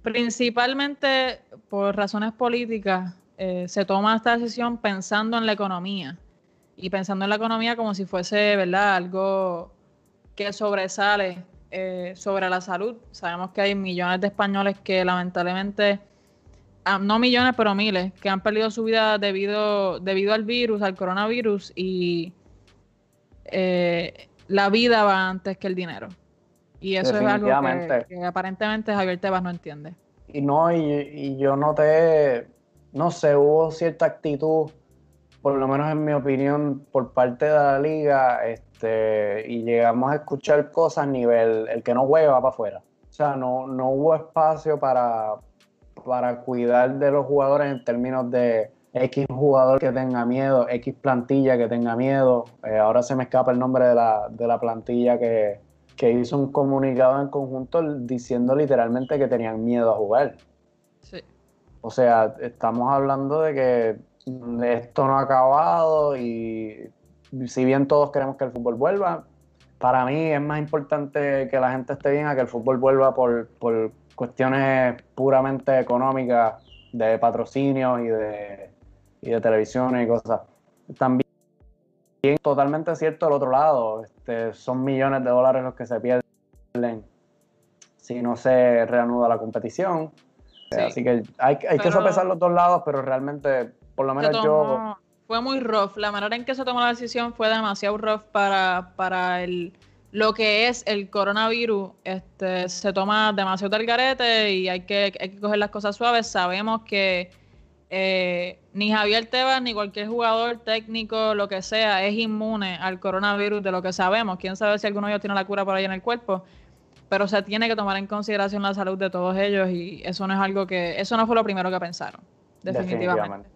principalmente por razones políticas, eh, se toma esta decisión pensando en la economía y pensando en la economía como si fuese, ¿verdad?, algo que sobresale eh, sobre la salud. Sabemos que hay millones de españoles que lamentablemente Ah, no millones, pero miles, que han perdido su vida debido, debido al virus, al coronavirus, y eh, la vida va antes que el dinero. Y eso es algo que, aparentemente Javier Tebas no entiende. Y no, y, yo noté, no sé, hubo cierta actitud, por lo menos en mi opinión, por parte de la liga, este, y llegamos a escuchar cosas a nivel, el que no juega va para afuera. O sea, no, no hubo espacio para, para cuidar de los jugadores en términos de X jugador que tenga miedo, X plantilla que tenga miedo. Eh, ahora se me escapa el nombre de la, de la plantilla que, hizo un comunicado en conjunto diciendo literalmente que tenían miedo a jugar. O sea, estamos hablando de que esto no ha acabado y si bien todos queremos que el fútbol vuelva, para mí es más importante que la gente esté bien a que el fútbol vuelva por, por cuestiones puramente económicas de patrocinio y de, y de televisión y cosas. También totalmente cierto el otro lado, este, son millones de dólares los que se pierden si no se reanuda la competición. Así que hay, hay que sopesar los dos lados, pero realmente, por lo menos yo... Fue muy rough. La manera en que se tomó la decisión fue demasiado rough para, para el, lo que es el coronavirus. Este, se toma demasiado del garete y hay que, hay que coger las cosas suaves. Sabemos que eh, ni Javier Tebas ni cualquier jugador técnico, lo que sea, es inmune al coronavirus de lo que sabemos. Quién sabe si alguno de ellos tiene la cura por ahí en el cuerpo. Pero se tiene que tomar en consideración la salud de todos ellos y eso no es algo que, eso no fue lo primero que pensaron, definitivamente.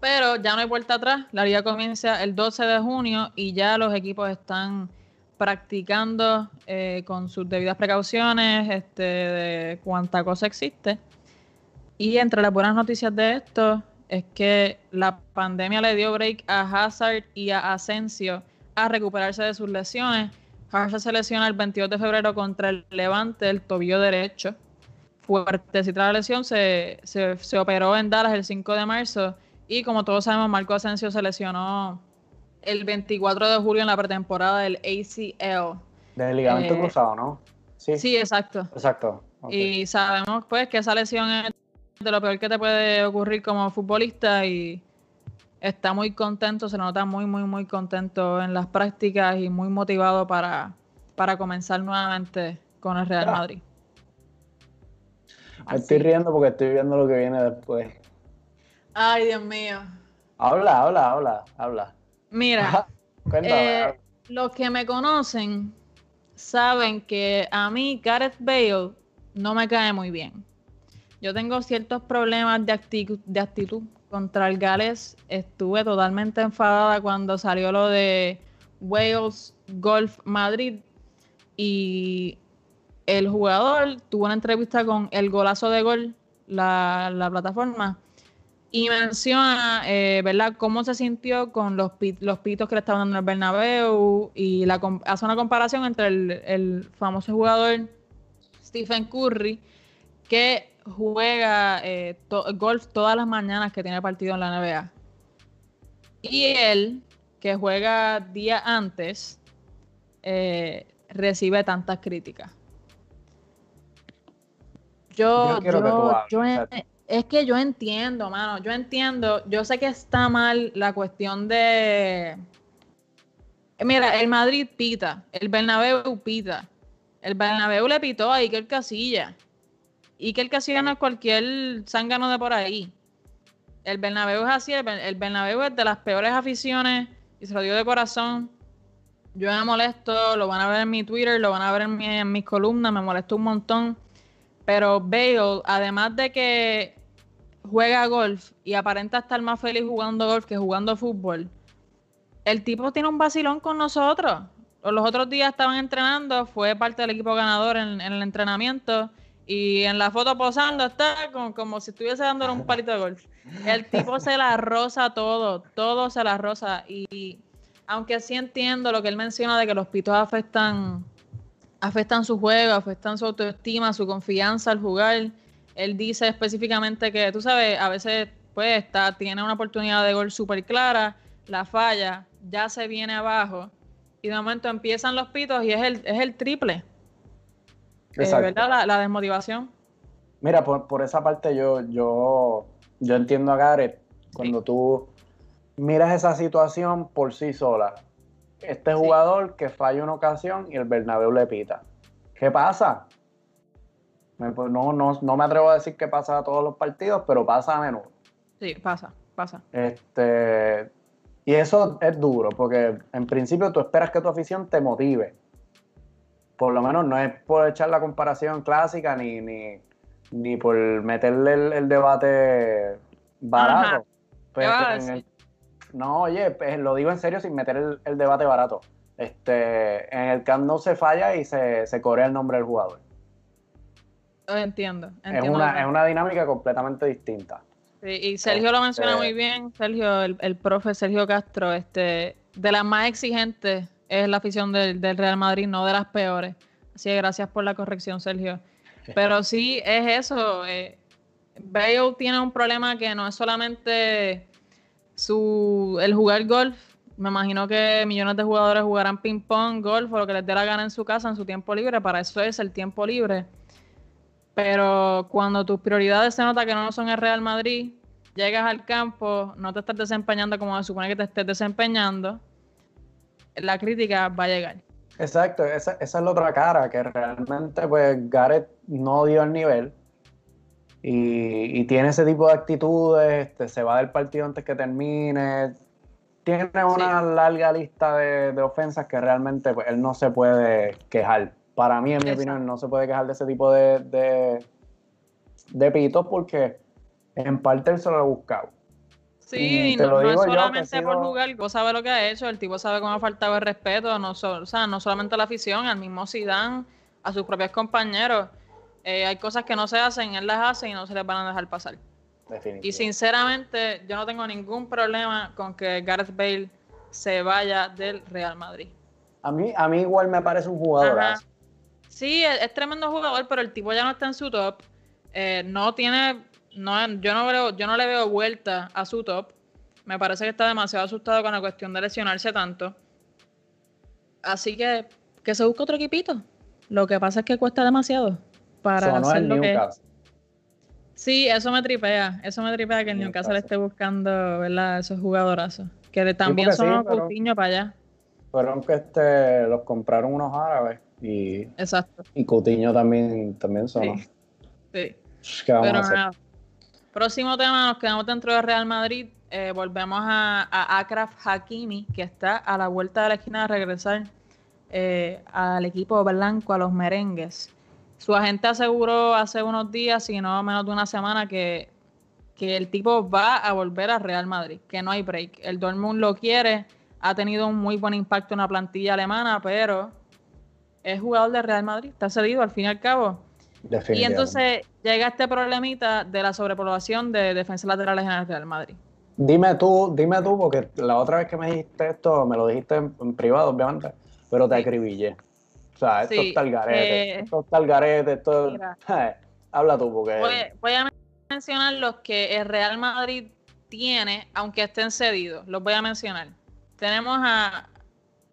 Pero ya no hay vuelta atrás, la liga comienza el 12 de junio y ya los equipos están practicando eh, con sus debidas precauciones este, de cuánta cosa existe. Y entre las buenas noticias de esto es que la pandemia le dio break a Hazard y a Asensio a recuperarse de sus lesiones. Hazard se lesiona el 22 de febrero contra el Levante, el tobillo derecho. Fuertecita la lesión, se, se, se operó en Dallas el 5 de marzo. Y como todos sabemos, Marco Asensio se lesionó el 24 de julio en la pretemporada del ACL. Del ligamento eh, cruzado, ¿no? Sí. Sí, exacto. Exacto. Y sabemos pues que esa lesión es de lo peor que te puede ocurrir como futbolista y está muy contento, se nota muy, muy, muy contento en las prácticas y muy motivado para, para comenzar nuevamente con el Real Madrid. Me estoy riendo porque estoy viendo lo que viene después. Ay, Dios mío. Habla, habla, habla, habla. Mira, eh, los que me conocen saben que a mí Gareth Bale no me cae muy bien. Yo tengo ciertos problemas de, actitud, de actitud contra el Gales. Estuve totalmente enfadada cuando salió lo de Wales Golf Madrid y el jugador tuvo una entrevista con el golazo de gol, la, la plataforma, y menciona, eh, ¿verdad?, cómo se sintió con los, los pitos que le estaban dando el Bernabéu y hace una comparación entre el, el famoso jugador Stephen Curry, que juega eh, golf todas las mañanas que tiene partido en la NBA. Y él, que juega día antes, eh, recibe tantas críticas. Yo, yo, es que yo entiendo, mano, yo entiendo, yo sé que está mal la cuestión de... Mira, el Madrid pita, el Bernabéu pita, el Bernabéu le pitó a Iker Casilla y que el Casilla no es cualquier zángano de por ahí. El Bernabéu es así, el, Bernabéu es de las peores aficiones y se lo digo de corazón. Yo me molesto, lo van a ver en mi Twitter, lo van a ver en, mis columnas, me molesto un montón. Pero Bale, además de que juega golf y aparenta estar más feliz jugando golf que jugando fútbol, el tipo tiene un vacilón con nosotros. Los otros días estaban entrenando, fue parte del equipo ganador en el entrenamiento y en la foto posando está como, si estuviese dándole un palito de golf. El tipo se la rosa todo, todo se la rosa. Y aunque sí entiendo lo que él menciona de que los pitos afectan, afectan su juego, afectan su autoestima, su confianza al jugar, él dice específicamente que, tú sabes, a veces pues está, tiene una oportunidad de gol súper clara, la falla, ya se viene abajo y de momento empiezan los pitos y es el, es el triple. Eh, ¿Verdad? La, desmotivación. Mira, por, esa parte yo, yo, yo entiendo a Gareth cuando tú miras esa situación por sí sola. Este jugador que falla una ocasión y el Bernabéu le pita. ¿Qué pasa? Pues, no, no, no me atrevo a decir que pasa a todos los partidos, pero pasa a menudo. Sí, pasa, pasa. Este, y eso es duro, porque en principio tú esperas que tu afición te motive por lo menos no es por echar la comparación clásica ni, ni, por meterle el, debate barato. Pues, no, oye, pues, lo digo en serio sin meter el, debate barato. Este, en el camp no se falla y se, se corea el nombre del jugador. Entiendo. es, una, es una dinámica completamente distinta. y Sergio lo menciona este muy bien, Sergio, el, el, profe Sergio Castro, este, de las más exigentes es la afición del, del Real Madrid, no de las peores. Así que gracias por la corrección, Sergio. Pero sí, es eso. Eh, tiene un problema que no es solamente su el jugar golf. Me imagino que millones de jugadores jugarán ping pong, golf o lo que les dé la gana en su casa en su tiempo libre. Para eso es el tiempo libre. Pero cuando tus prioridades se nota que no son el Real Madrid, llegas al campo, no te estás desempeñando como se supone que te estés desempeñando, la crítica va a llegar. Exacto, esa, esa es la otra cara, que realmente pues Gareth no dio el nivel y, tiene ese tipo de actitudes, este, se va del partido antes que termine, tiene una larga lista de, ofensas que realmente pues, él no se puede quejar. Para mí, en mi opinión, no se puede quejar de ese tipo de, de, de pitos porque en parte él se lo ha buscado. Sí, no, es solamente por jugar, el tipo sabe lo que ha hecho, el tipo sabe cómo ha faltado el respeto, no, o sea, no solamente a la afición, al mismo Zidane, a sus propios compañeros. Eh, hay cosas que no se hacen, él las hace y no se les van a dejar pasar. Y sinceramente, yo no tengo ningún problema con que Gareth Bale se vaya del Real Madrid. A mí, a mí igual me parece un jugador. Sí, es, tremendo jugador, pero el tipo ya no está en su top. Eh, no tiene no, yo no veo, yo no le veo vuelta a su top. Me parece que está demasiado asustado con la cuestión de lesionarse tanto. Así que que se busque otro equipito. Lo que pasa es que cuesta demasiado para hacer lo que Sí, eso me tripea. Eso me tripea que el Newcastle esté buscando, ¿verdad? Esos jugadorazos. Que también son unos Coutinho para allá. Fueron que este, los compraron unos árabes y, Exacto. y Coutinho también, también son. Sí. sí. Pero nada. Próximo tema, nos quedamos dentro de Real Madrid. Eh, volvemos a, a, Akraf Hakimi, que está a la vuelta de la esquina de regresar eh, al equipo blanco, a los merengues. Su agente aseguró hace unos días, si no menos de una semana, que, que el tipo va a volver a Real Madrid, que no hay break. El Dortmund lo quiere, ha tenido un muy buen impacto en la plantilla alemana, pero es jugador de Real Madrid, está cedido al fin y al cabo. Y entonces llega este problemita de la sobrepoblación de defensas laterales en el Real Madrid. Dime tú, dime tú, porque la otra vez que me dijiste esto, me lo dijiste en, privado, obviamente, pero te acribillé. O sea, esto está el garete, eh, esto está el garete, esto... habla tú, porque... Voy, a mencionar los que el Real Madrid tiene, aunque estén cedidos, los voy a mencionar. Tenemos a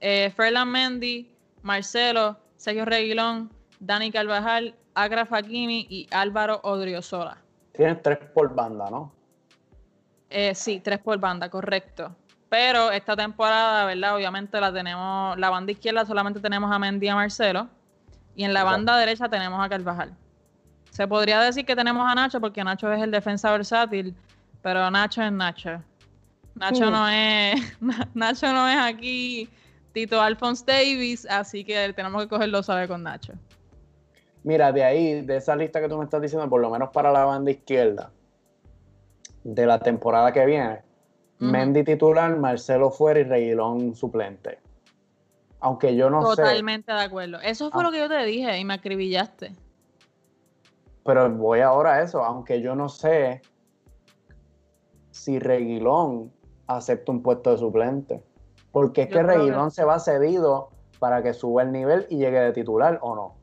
eh, Ferland Mendy, Marcelo, Sergio Reguilón, Dani Carvajal, Agra Fakimi y Álvaro Odriozola. Tienes tres por banda, ¿no? Eh, sí, tres por banda, correcto. Pero esta temporada, ¿verdad? Obviamente la tenemos, la banda izquierda solamente tenemos a Mendy y a Marcelo. Y en la banda derecha tenemos a Carvajal. Se podría decir que tenemos a Nacho porque Nacho es el defensa versátil, pero Nacho es Nacho. Nacho no es, Nacho no es aquí Tito Alphonse Davis, así que tenemos que cogerlo suave con Nacho. Mira, de ahí, de esa lista que tú me estás diciendo, por lo menos para la banda izquierda, de la temporada que viene, Mendy titular, Marcelo fuera y Reguilón suplente. Aunque yo no sé. Totalmente de acuerdo. Eso fue lo que yo te dije y me acribillaste. Pero voy ahora a eso, aunque yo no sé si Reguilón acepta un puesto de suplente. Porque es que Reguilón se va cedido para que suba el nivel y llegue de titular o no.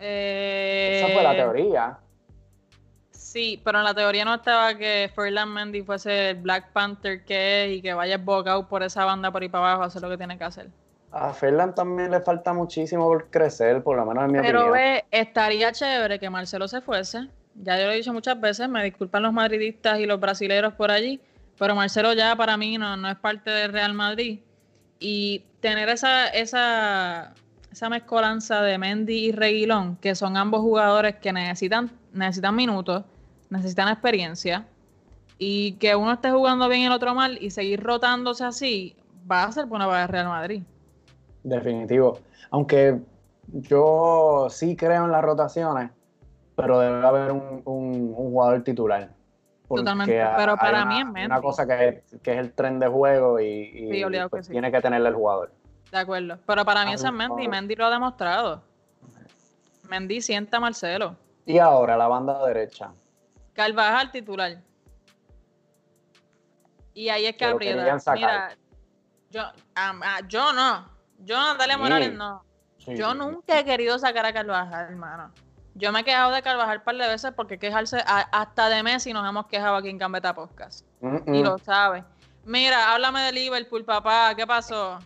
Esa fue la eh, teoría. Sí, pero en la teoría no estaba que Ferland Mendy fuese el Black Panther que es y que vaya bocado por esa banda por ahí para abajo a hacer lo que tiene que hacer. A Ferland también le falta muchísimo por crecer, por lo menos en mi opinión. Pero ve, estaría chévere que Marcelo se fuese. Ya yo lo he dicho muchas veces, me disculpan los madridistas y los brasileros por allí, pero Marcelo ya para mí no, no es parte del Real Madrid. Y tener esa, esa esa mezcolanza de Mendy y Reguilón, que son ambos jugadores que necesitan, necesitan minutos, necesitan experiencia, y que uno esté jugando bien y el otro mal, y seguir rotándose así, va a ser buena para el Real Madrid. Definitivo. Aunque yo sí creo en las rotaciones, pero debe haber un, jugador titular. Totalmente, pero para mí es Mendy. Una cosa que es, el tren de juego y, pues tiene que tenerle el jugador. De acuerdo. Pero para mí ese es Mendy. Mendy lo ha demostrado. Mendy sienta a Marcelo. Y ahora la banda derecha. Carvajal titular. Y ahí es que aprieta. Mira, yo, ah, yo no. Yo, Natalia Morales, no. yo nunca he querido sacar a Carvajal, hermano. Yo me he quejado de Carvajal un par de veces porque quejarse hasta de Messi nos hemos quejado aquí en Gambeta Podcast. Y lo sabe. Mira, háblame de Liverpool, papá. ¿Qué pasó?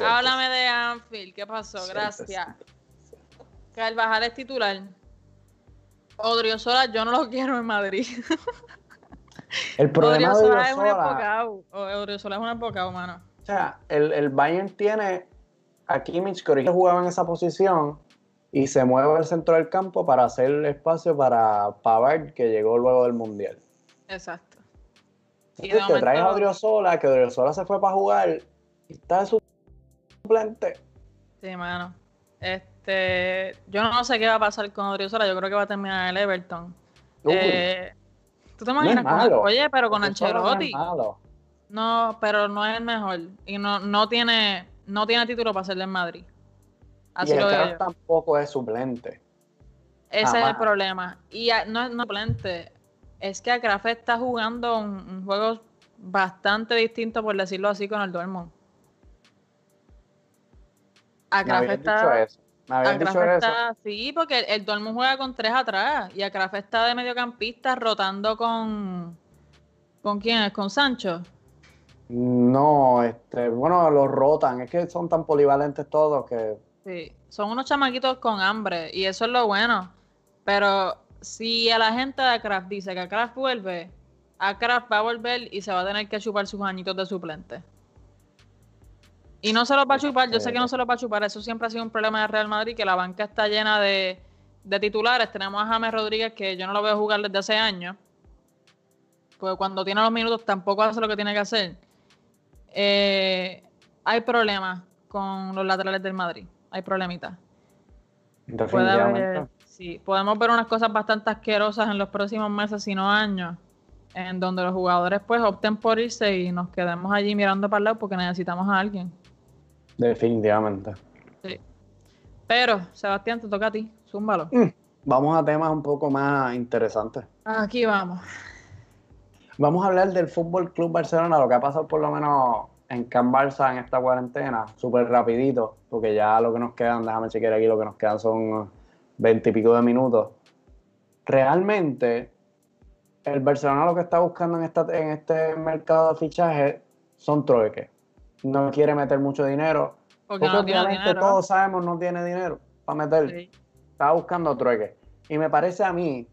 Háblame de Anfield. ¿Qué pasó? Gracias. Carvajal es titular. Odriozola, yo no lo quiero en Madrid. El problema Odriozola es un embocado. Odriozola es un embocado, mano. O sea, el, el Bayern tiene a Kimmich que jugaba en esa posición y se mueve al centro del campo para hacer espacio para Pavard que llegó luego del Mundial. Exacto. Y te traes a Odriozola, que Odriozola se fue para jugar y está de suplente. Sí, mano. Este, yo no sé qué va a pasar con Odriozola, yo creo que va a terminar el Everton. Eh, ¿Tú te imaginas? oye, pero con Ancelotti. No, pero no es el mejor. Y no, no tiene, no tiene título para hacerle en Madrid. Así y el tampoco es suplente. Ese es el problema. Y no es suplente. Es que Kraft está jugando un, juego bastante distinto, por decirlo así, con el Dortmund. Kraft está. Dicho eso. sí, porque el, el Dortmund juega con tres atrás y Kraft está de mediocampista rotando con. ¿Con quién es? ¿Con Sancho? No, este, bueno, los rotan, es que son tan polivalentes todos que Sí, son unos chamaquitos con hambre y eso es lo bueno. Pero si a la gente de Kraft dice que Kraft vuelve, a Kraft va a volver y se va a tener que chupar sus añitos de suplente. Y no se los va a chupar, yo sé que no se los va a chupar, eso siempre ha sido un problema de Real Madrid, que la banca está llena de, titulares. Tenemos a James Rodríguez, que yo no lo veo jugar desde hace años, porque cuando tiene los minutos tampoco hace lo que tiene que hacer. Eh, hay problemas con los laterales del Madrid hay problemitas. Puede sí, podemos ver unas cosas bastante asquerosas en los próximos meses, si no años, en donde los jugadores pues opten por irse y nos quedemos allí mirando para el lado porque necesitamos a alguien. Definitivamente. Sí. Pero, Sebastián, te toca a ti, zúmbalo. Mm, vamos a temas un poco más interesantes. Aquí vamos. Vamos a hablar del Fútbol Club Barcelona, lo que ha pasado por lo menos en Can Barça en esta cuarentena, súper rapidito, porque ya lo que nos quedan, déjame chequear aquí, lo que nos quedan son veinte y pico de minutos. Realmente, el Barcelona lo que está buscando en, esta, en este mercado de fichaje son trueques. No quiere meter mucho dinero. Porque, obviamente todos sabemos no tiene dinero para meter. Está buscando trueques. Y me parece a mí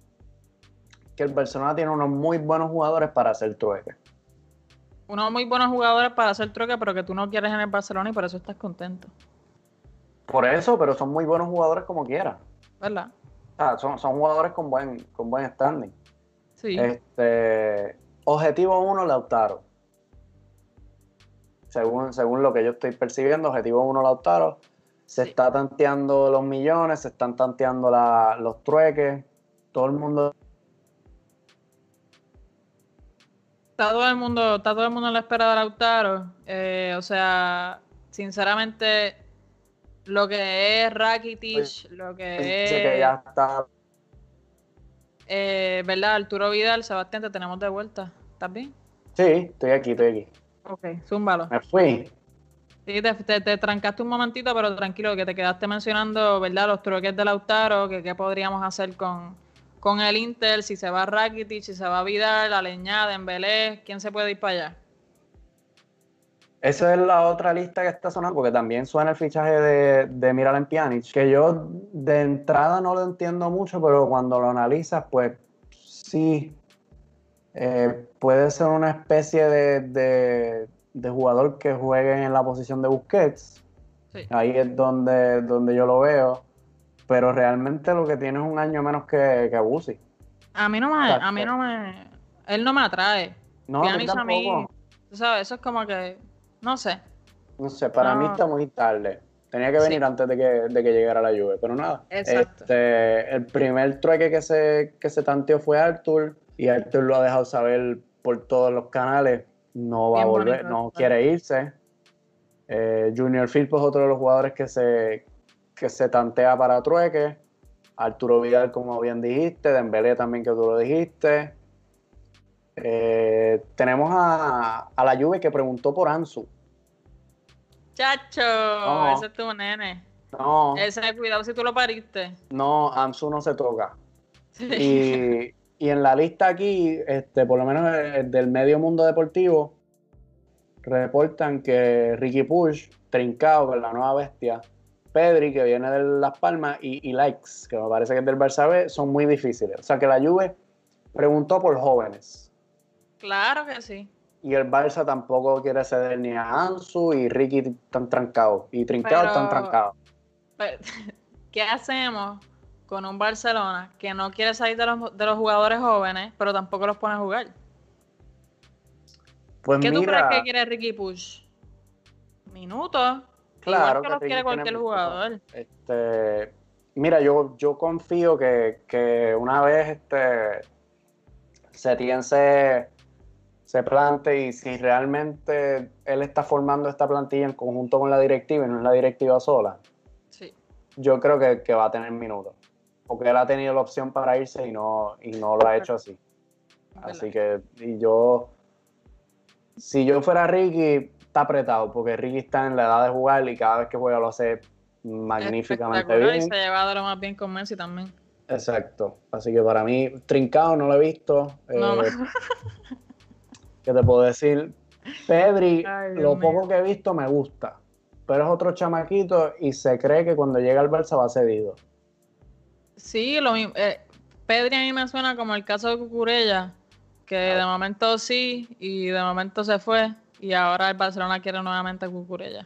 que el Barcelona tiene unos muy buenos jugadores para hacer trueques unos muy buenos jugadores para hacer troque, pero que tú no quieres en el Barcelona y por eso estás contento. Por eso, pero son muy buenos jugadores como quiera. ¿Verdad? son, son jugadores con buen, con buen standing. Sí. Este, objetivo uno, Lautaro. Según, según lo que yo estoy percibiendo, objetivo uno, Lautaro. Se está tanteando los millones, se están tanteando los trueques. Todo el mundo está todo el mundo, está todo el mundo en la espera de Lautaro. Eh, o sea, sinceramente, lo que es Rakitic, lo que es. que ya está. Eh, ¿Verdad? Arturo Vidal, Sebastián, te tenemos de vuelta. ¿Estás bien? Sí, estoy aquí, estoy aquí. Ok, zúmbalo. Me fui. Sí, te, trancaste un momentito, pero tranquilo, que te quedaste mencionando, ¿verdad? Los truques de Lautaro, que qué podríamos hacer con, con el Inter, si se va Rakitic, si se va Vidal, la Leñada, Belé, ¿quién se puede ir para allá? Esa es la otra lista que está sonando, porque también suena el fichaje de, de Miralem Pjanic, que yo de entrada no lo entiendo mucho, pero cuando lo analizas, pues sí, eh, puede ser una especie de, jugador que juegue en la posición de Busquets. Ahí es donde, donde yo lo veo pero realmente lo que tiene es un año menos que, que Abusi. A mí no me, a mí no me, él no me atrae. No, a mí, tú sabes, eso es como que, no sé. No sé, para mí está muy tarde. Tenía que venir antes de que, de que, llegara la lluvia, pero nada. Exacto. Este, el primer trueque que se, que se tanteó fue Arthur, y Arthur lo ha dejado saber por todos los canales. No va a volver, no quiere irse. Eh, Junior Phil es otro de los jugadores que se, que se tantea para trueque. Arturo Vidal, como bien dijiste, Dembélé también que tú lo dijiste. Eh, tenemos a, a, la Juve que preguntó por Ansu. Chacho, ese es tu nene. No. Ese, cuidado si tú lo pariste. No, Ansu no se toca. Y, y, en la lista aquí, este, por lo menos del medio mundo deportivo, reportan que Ricky Push, trincado con la nueva bestia, Pedri, que viene de Las Palmas, y, y Likes, que me parece que es del Barça B, son muy difíciles. O sea que la Juve preguntó por jóvenes. Claro que sí. Y el Barça tampoco quiere ceder ni a Ansu y Ricky están trancados. Y Trincado están trancados. ¿Qué hacemos con un Barcelona que no quiere salir de los, de los jugadores jóvenes, pero tampoco los pone a jugar? Pues ¿Qué tú crees que quiere Ricky Push? Minutos. Claro. Igual que, los quiere cualquier jugador. Este, mira, yo, yo confío que, que una vez este Setien se, se plante y si realmente él está formando esta plantilla en conjunto con la directiva y no es la directiva sola, sí. yo creo que, que va a tener minutos. Porque él ha tenido la opción para irse y no, y no lo ha hecho así. Así que y yo, si yo fuera Ricky, está apretado, porque Ricky está en la edad de jugar y cada vez que juega lo hace magníficamente bien. Y se ha llevado lo más bien con Messi también. Exacto. Así que para mí, Trincado no lo he visto. No, eh, ¿Qué te puedo decir? Pedri, Ay, lo mío. poco que he visto me gusta. Pero es otro chamaquito y se cree que cuando llega al Barça va cedido. Sí, lo mismo. Eh, Pedri a mí me suena como el caso de Cucurella, que de momento sí y de momento se fue y ahora el Barcelona quiere nuevamente a Cucurella.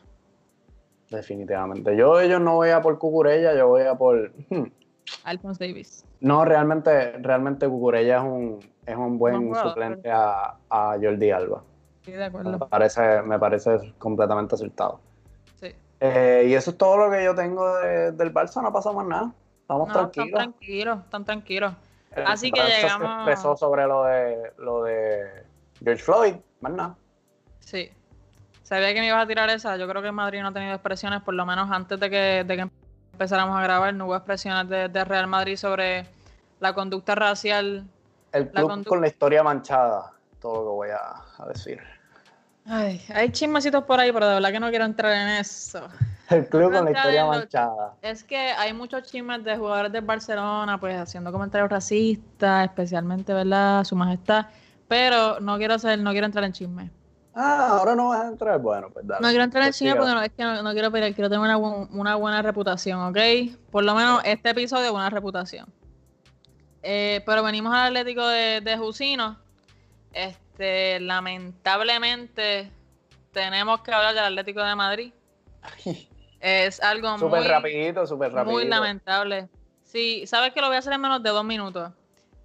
Definitivamente. Yo ellos no voy a por Cucurella, yo voy a por. hmm. Alphonse Davis. No, realmente, realmente Cucurella es un, es un buen suplente a, a Jordi Alba. Sí, de Me acuerdo. parece, me parece completamente acertado. Sí. Eh, y eso es todo lo que yo tengo de- del Barça, no pasó más nada. Estamos No, están tranquilos. tranquilos, están tranquilos. El Así que Barça se llegamos- expresó sobre lo de, lo de George Floyd, más nada. Sí. Sabía que me ibas a tirar esa. Yo creo que Madrid no ha tenido expresiones, por lo menos antes de que, de que empezáramos a grabar, no hubo expresiones de, de Real Madrid sobre la conducta racial. El club con la historia manchada, todo lo que voy a, a decir. Ay, hay chismecitos por ahí, pero de verdad que no quiero entrar en eso. El club con la historia manchada. Es que hay muchos chismes de jugadores del Barcelona, pues haciendo comentarios racistas, especialmente, ¿verdad? Su majestad. Pero no quiero hacer, no quiero entrar en chismes. Ah, ahora no vas a entrar. Bueno, pues dale. No quiero entrar en Pues chisme siga. porque no, es que no, no quiero pelear, quiero tener una buena reputación, ¿ok? Por lo menos este episodio, buena reputación. Eh, pero venimos al Atlético de, de Jusino. Este, lamentablemente, tenemos que hablar del Atlético de Madrid. Es algo muy, rapidito, súper rapidito. muy lamentable. Sí, sabes que lo voy a hacer en menos de dos minutos.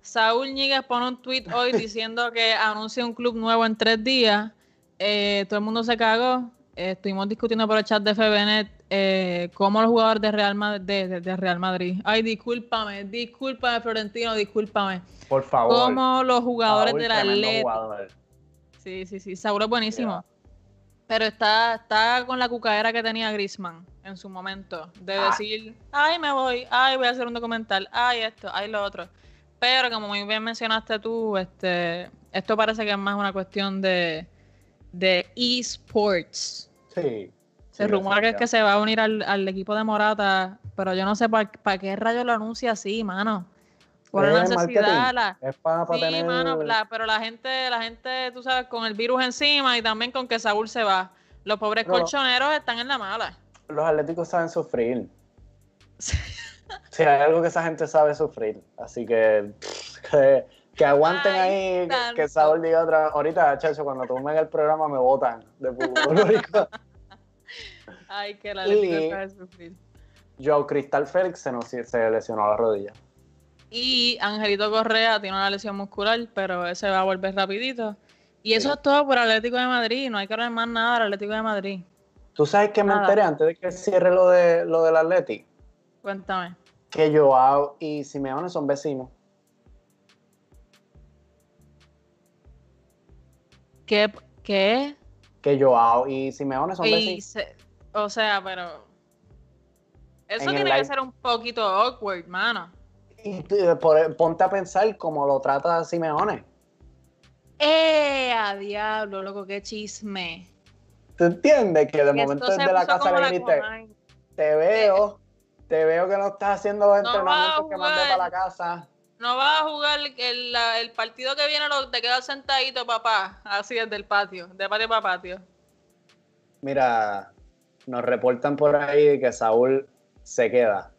Saúl Ñíguez pone un tweet hoy diciendo que anuncia un club nuevo en tres días. Eh, todo el mundo se cagó. Eh, estuvimos discutiendo por el chat de FBNet eh, cómo los jugadores de Real, Madrid, de, de- de Real Madrid. Ay, discúlpame, discúlpame, Florentino, discúlpame. Por favor. Cómo los jugadores Saúl, del Atlético. jugador. Sí, sí, sí. Saúl es buenísimo. Pero está, está con la cucadera que tenía Grisman en su momento. De Ah. decir, ay, me voy, ay, voy a hacer un documental, ay, esto, ay, lo otro. Pero como muy bien mencionaste tú, este, esto parece que es más una cuestión de, de esports. Sí. Se sí, rumora que es que se va a unir al, al equipo de Morata, pero yo no sé para qué rayos lo anuncia así, mano. Por la Es necesidad, la, Es para, Sí, tener. mano, la- pero la gente, la gente, tú sabes, con el virus encima y también con que Saúl se va. Los pobres Pero- colchoneros están en la mala. Los atléticos saben sufrir. Si hay algo que esa gente sabe sufrir. Así que. Que, que aguanten Ay, ahí. que-. Saúl diga otra. Ahorita, chacho, cuando tomen el programa me votan de Rico. Ay, que la sabe sufrir. Cristal Félix se, nos, se lesionó la rodilla. Y Angelito Correa tiene una lesión muscular, pero ese va a volver rapidito. Y eso Sí. es todo por Atlético de Madrid. No hay que hablar más nada del Atlético de Madrid. ¿Tú sabes que me enteré antes de que cierre lo, de, lo del Atleti? Cuéntame. Que Joao y Simeone son vecinos. ¿Qué? ¿Qué? Que Joao y Simeone son Y vecinos. se- o sea, pero... Eso En tiene que ser un poquito awkward, mano. Y ponte a pensar cómo lo trata Simeone. ¡Eh! A diablo, loco, qué chisme. ¿Tú entiendes? Que de momento desde la casa le dijiste, te veo, te veo que no estás haciendo los entrenamientos que mandé para la casa. No vas a jugar el, el, partido que viene, lo, te quedas sentadito, papá. Así es del patio, de patio para patio. Mira, nos reportan por ahí que Saúl se queda.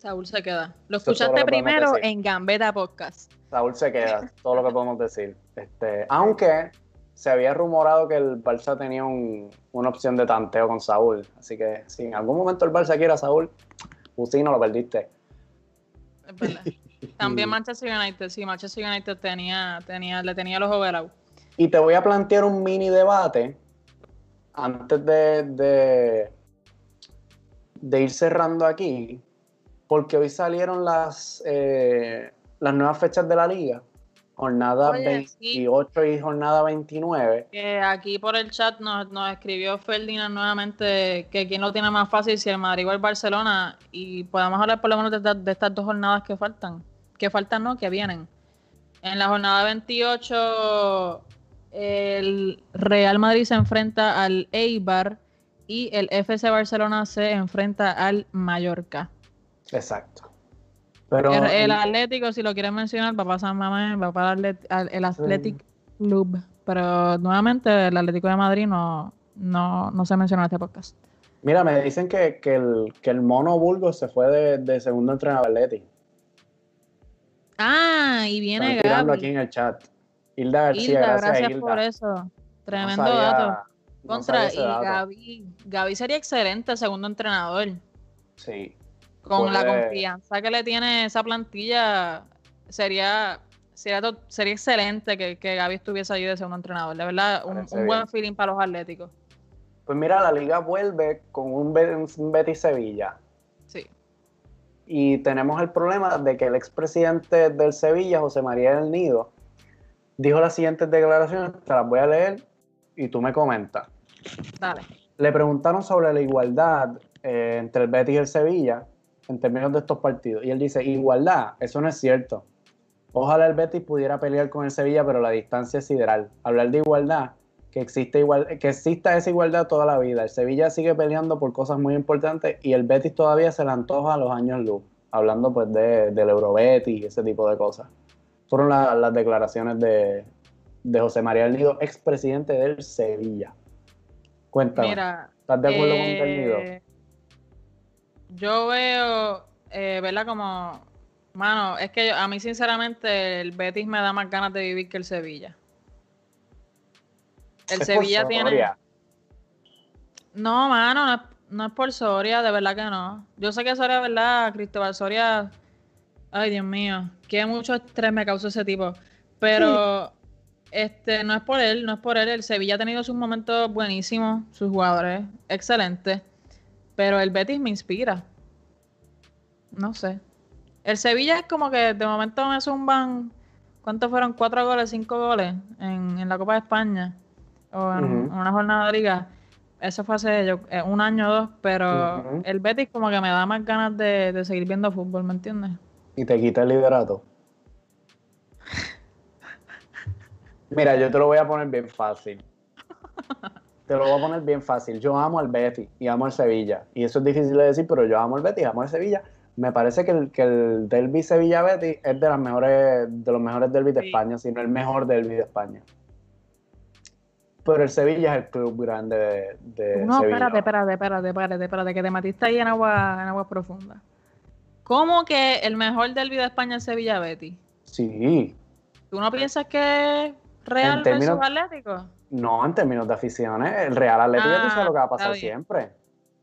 Saúl se queda. Lo escuchaste primero en Gambeta Podcast. Saúl se queda, todo lo que podemos decir. Este, aunque se había rumorado que el Barça tenía una opción de tanteo con Saúl. Así que si en algún momento el Barça quiere a Saúl, no lo perdiste. Es verdad. También Manchester United, sí, Manchester United tenía, tenía, le tenía los overados. Y te voy a plantear un mini debate antes de, de, de ir cerrando aquí, porque hoy salieron las, eh, las nuevas fechas de la liga jornada 28 y jornada 29. Que aquí por el chat nos, escribió Ferdinand nuevamente que quién lo tiene más fácil, si el Madrid o el Barcelona, y podemos hablar por lo menos de, estas dos jornadas que faltan. Que faltan, no, que vienen. En la jornada 28, el Real Madrid se enfrenta al Eibar y el FC Barcelona se enfrenta al Mallorca. Exacto el, Atlético, si lo quieres mencionar, va a pasar mamá, va para el Athletic Club. Pero nuevamente el Atlético de Madrid no, no, se menciona en este podcast. Mira, me dicen que, el, que el mono Burgos se fue de, de segundo entrenador Atlético. Ah, y viene Están tirando aquí en el chat. Hilda García, gracias, por eso. Tremendo dato. Contra, y Gaby, Gaby sería excelente segundo entrenador. Sí. Con la pues, confianza que le tiene esa plantilla, sería sería, sería excelente que, que Gaby estuviese ahí de segundo entrenador. De verdad, un, buen feeling para los atléticos. Pues mira, la liga vuelve con un, Betis Sevilla. Sí. Y tenemos el problema de que el expresidente del Sevilla, José María del Nido, dijo las siguientes declaraciones, te las voy a leer y tú me comentas. Dale. Le preguntaron sobre la igualdad eh, entre el Betis y el Sevilla en términos de estos partidos. Y él dice, igualdad, eso no es cierto. Ojalá el Betis pudiera pelear con el Sevilla, pero la distancia es sideral. Hablar de igualdad, que, existe igual, que exista esa igualdad toda la vida. El Sevilla sigue peleando por cosas muy importantes y el Betis todavía se le antoja a los años luz. Hablando pues de, del Eurobetis y ese tipo de cosas. Fueron las declaraciones de, José María del Nido, expresidente del Sevilla. Cuéntame. ¿Estás de acuerdo con el Nido? Yo veo, eh, ¿verdad? Como, mano, es que a mí sinceramente el Betis me da más ganas de vivir que el Sevilla. El Sevilla tiene... No, mano, no es, por Soria, de verdad que no. Yo sé que Soria, ¿verdad? Cristóbal Soria... Ay, Dios mío, que mucho estrés me causa ese tipo. Pero... Este, no es por él, no es por él. El Sevilla ha tenido sus momentos buenísimos, sus jugadores excelentes. Pero el Betis me inspira. No sé. El Sevilla es como que de momento me zumban. ¿Cuántos fueron? ¿Cuatro goles, cinco goles en, la Copa de España? O en, una jornada de liga. Eso fue hace yo, eh, un año o dos, pero el Betis como que me da más ganas de, de seguir viendo fútbol, ¿me entiendes? Y te quita el liderato. Mira, yo te lo voy a poner bien fácil. te lo voy a poner bien fácil. Yo amo al Betis y amo al Sevilla. Y eso es difícil de decir, pero yo amo al Betis y amo al Sevilla. Me parece que el, que el derby Sevilla-Betis es de, las mejores, de los mejores derbis de España, sino el mejor derby de España. Pero el Sevilla es el club grande de, de no, espérate, espérate, espérate, espérate, espérate, que te matiste ahí en agua, en agua profunda. ¿Cómo que el mejor derby de España es Sevilla-Betis? Sí. ¿Tú no piensas que es Real versus Atlético? No, en términos de aficiones, el Real Atlético tú sabes lo que va a pasar siempre.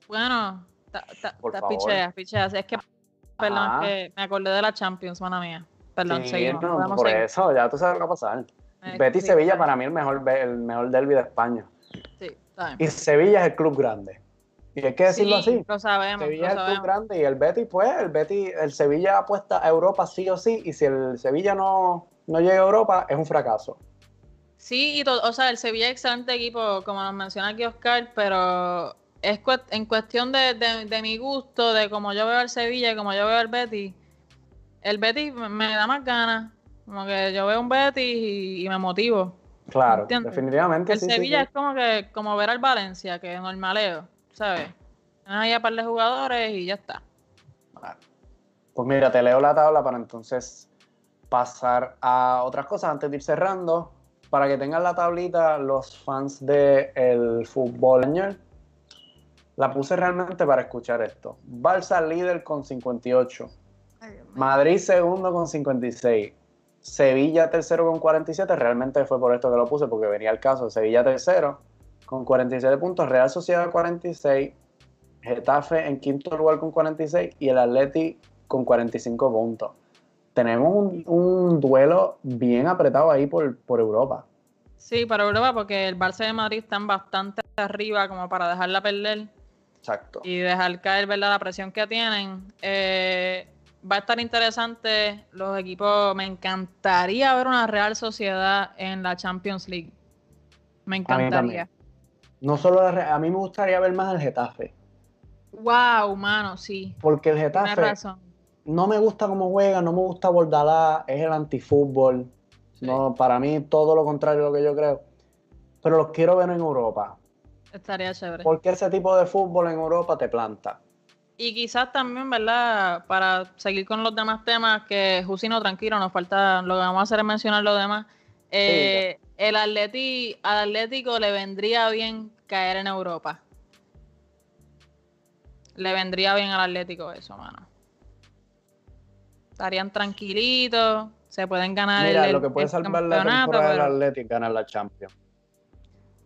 Bueno, picheas, picheas. Es que, perdón, que me acordé de la Champions, mana mía. Perdón, seguimos. por eso, ya tú sabes lo que va a pasar. Eh, Betis Sevilla para mí el mejor, el mejor derby de España. Sí, Y Sevilla es el club grande. Y hay que decirlo así. Lo sabemos. Sevilla es el club grande y el Betis, pues, el Betis, el Sevilla apuesta a Europa sí o sí. Y si el Sevilla no, no llega a Europa, es un fracaso. Sí, y o sea, el Sevilla es excelente equipo, como nos menciona aquí Oscar, pero es en cuestión de, mi gusto, de cómo yo veo al Sevilla y como yo veo al Betty, el Betis me da más ganas. Como que yo veo un Betis y, me motivo. Claro, definitivamente. El Sevilla es como que como ver al Valencia, que es normaleo, ¿sabes? Ahí a par de jugadores y ya está. Pues mira, te leo la tabla para entonces pasar a otras cosas antes de ir cerrando. Para que tengan la tablita los fans del fútbol español. La puse realmente para escuchar esto. Barça líder con 58. Madrid segundo con 56. Sevilla tercero con 47. Realmente fue por esto que lo puse, porque venía el caso. Sevilla tercero con 47 puntos. Real Sociedad 46. Getafe en quinto lugar con 46. Y el Atleti con 45 puntos. Tenemos un, duelo bien apretado ahí por, por Europa. Sí, para Europa, porque el Barça de Madrid están bastante arriba como para dejarla perder. Exacto. Y dejar caer ¿verdad? la presión que tienen. Eh, va a estar interesante los equipos. Me encantaría ver una Real Sociedad en la Champions League. Me encantaría. no solo a mí me gustaría ver más el Getafe. Wow, mano, sí. Porque el Getafe no me gusta cómo juega, no me gusta Bordalá, es el antifútbol. No, para mí todo lo contrario de lo que yo creo. Pero los quiero ver en Europa. Estaría chévere. Porque ese tipo de fútbol en Europa te planta. Y quizás también, ¿verdad? Para seguir con los demás temas, que Jusino, tranquilo, nos falta, lo que vamos a hacer es mencionar lo demás. Eh, el Atleti, al Atlético le vendría bien caer en Europa. Le vendría bien al Atlético eso, mano. Estarían tranquilitos, se pueden ganar Mira, el, lo que puede salvar la temporada del Atlético ganar la Champions.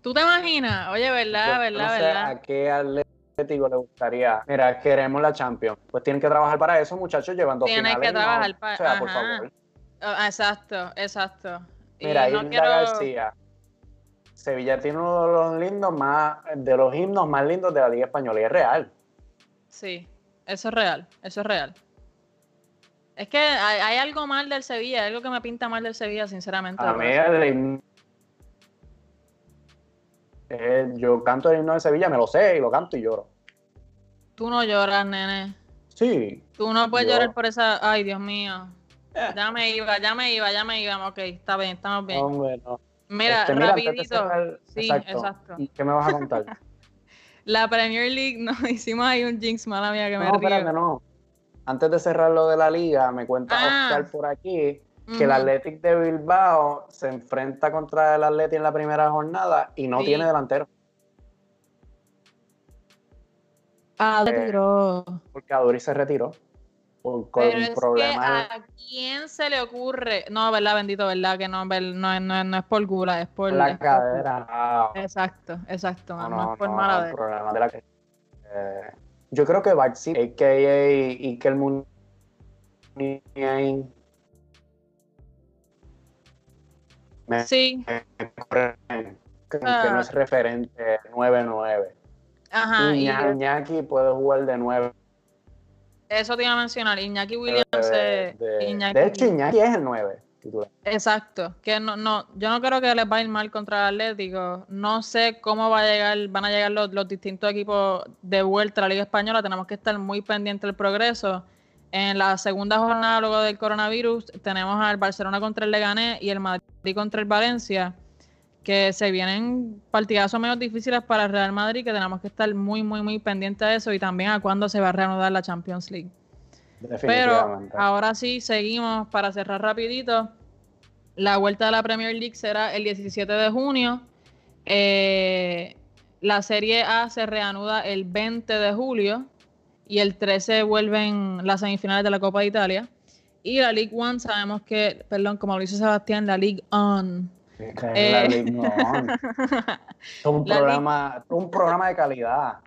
¿Tú te imaginas? Oye, ¿verdad, verdad, no sé verdad? ¿A qué Atlético le gustaría? Mira, queremos la Champions. Pues tienen que trabajar para eso, muchachos, llevando Tienen que trabajar para... O sea, por favor. Ah, exacto, exacto. Mira, y no García. Sevilla tiene uno de los lindos más, de los himnos más lindos de la Liga Española y es real. Sí, eso es real, eso es real. Es que hay, algo mal del Sevilla, algo que me pinta mal del Sevilla, sinceramente. A mí el eh, yo canto el himno de Sevilla, me lo sé y lo canto y lloro. Tú no lloras, nene. Sí. Tú no puedes llorar por esa. Ay, Dios mío. Eh. Ya me iba, ya me iba, ya me iba. Ok, está bien, estamos bien. Hombre, no. Mira, este, rapidito. Sí, exacto. ¿Qué me vas a contar? la Premier League, no, hicimos ahí un jinx, mala mía, que me No, espérate, no. Antes de cerrar lo de la liga, me cuenta ah. Oscar por aquí que el Athletic de Bilbao se enfrenta contra el Athletic en la primera jornada y no tiene delantero. Ah, se retiró. Porque Aduri se retiró. Por, Pero es Que ¿A quién se le ocurre? No, ¿verdad? Bendito, ¿verdad? Que no, no, no, no es por gula, es por. La cadera. Exacto, exacto. No, es por mala problema de la eh, Yo creo que Baxi, a.k.a. Ikel Sí. que, no ah. es referente 9-9. Ajá. Iñaki puede jugar de 9. Eso te iba a mencionar. Iñaki Williams. De, de, hecho, Iñaki es el 9. Exacto, que no, no, yo no creo que les va a ir mal contra el Atlético. No sé cómo va a llegar, van a llegar los, los distintos equipos de vuelta a la Liga Española. Tenemos que estar muy pendientes del progreso. En la segunda jornada luego del coronavirus tenemos al Barcelona contra el Leganés y el Madrid contra el Valencia, que se vienen partidazos menos difíciles para el Real Madrid, que tenemos que estar muy, muy, muy pendientes de eso y también a cuándo se va a reanudar la Champions League. Pero ahora sí, seguimos para cerrar rapidito. La vuelta de la Premier League será el 17 de junio. Eh, la Serie A se reanuda el 20 de julio y el 13 vuelven las semifinales de la Copa de Italia. Y la League One sabemos que, perdón, como lo dice Sebastián, la League On. la eh, League On. es un, programa, un programa de calidad.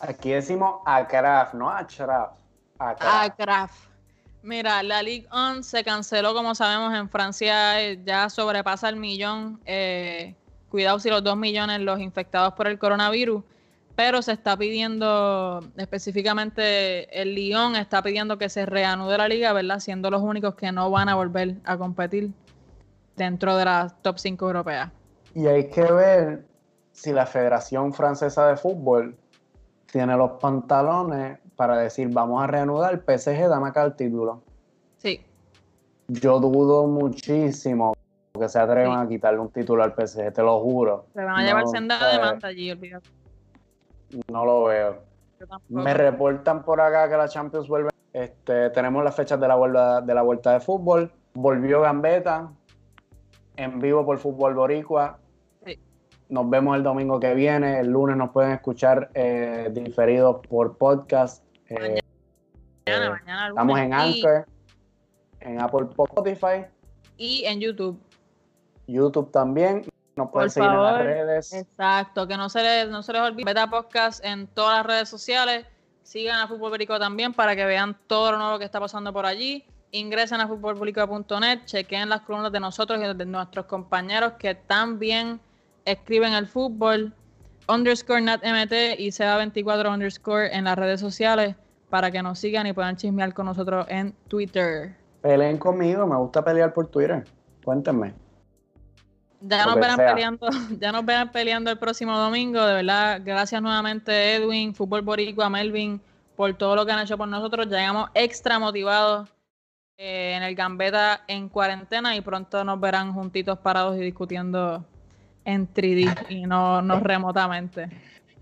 Aquí decimos Acraf, no Achraf. Acraf. Mira, la League On se canceló, como sabemos, en Francia eh, ya sobrepasa el millón. Eh, cuidado si los dos millones los infectados por el coronavirus pero se está pidiendo, específicamente el Lyon está pidiendo que se reanude la liga, ¿verdad? Siendo los únicos que no van a volver a competir dentro de la top 5 europea. Y hay que ver si la Federación Francesa de Fútbol tiene los pantalones para decir vamos a reanudar, PSG dame acá el título. Sí. Yo dudo muchísimo que se atrevan a quitarle un título al PSG, te lo juro. Se van a llevar senda de manta allí, olvídate. No lo veo. Me reportan por acá que la Champions vuelve. Este, tenemos las fechas de la vuelta de la vuelta de fútbol. Volvió Gambeta en vivo por Fútbol Boricua. Nos vemos el domingo que viene. El lunes nos pueden escuchar eh, diferidos por podcast. Eh, mañana, mañana, Estamos en Anchor, en Apple Spotify. Y en YouTube. YouTube también. Nos pueden seguir en las redes. Exacto, que no se les, no se les olvide. Beta Podcast en todas las redes sociales. Sigan a Fútbol Borico también para que vean todo lo nuevo que está pasando por allí. Ingresen a futbolborico.net, chequen las columnas de nosotros y de nuestros compañeros que también escriben el fútbol. Underscore NatMT y Seba24 underscore en las redes sociales para que nos sigan y puedan chismear con nosotros en Twitter. Peleen conmigo, me gusta pelear por Twitter. Cuéntenme. Ya nos verán peleando, ya nos verán peleando el próximo domingo. De verdad, gracias nuevamente Edwin, Fútbol Boricua, Melvin, por todo lo que han hecho por nosotros. Llegamos extra motivados eh, en el Gambeta en cuarentena y pronto nos verán juntitos parados y discutiendo en 3D y no, no remotamente.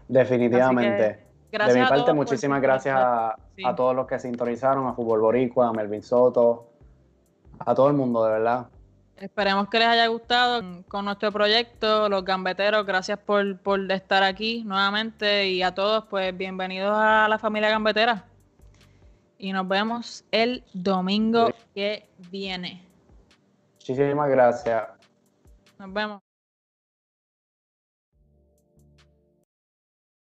Definitivamente. de mi parte, muchísimas gracias a, a, todos los que sintonizaron, a Fútbol Boricua, a Melvin Soto, a todo el mundo, de verdad. Esperemos que les haya gustado con nuestro proyecto, los gambeteros, gracias por, por estar aquí nuevamente y a todos, pues bienvenidos a la familia gambetera. Y nos vemos el domingo que viene. Muchísimas gracias. Nos vemos.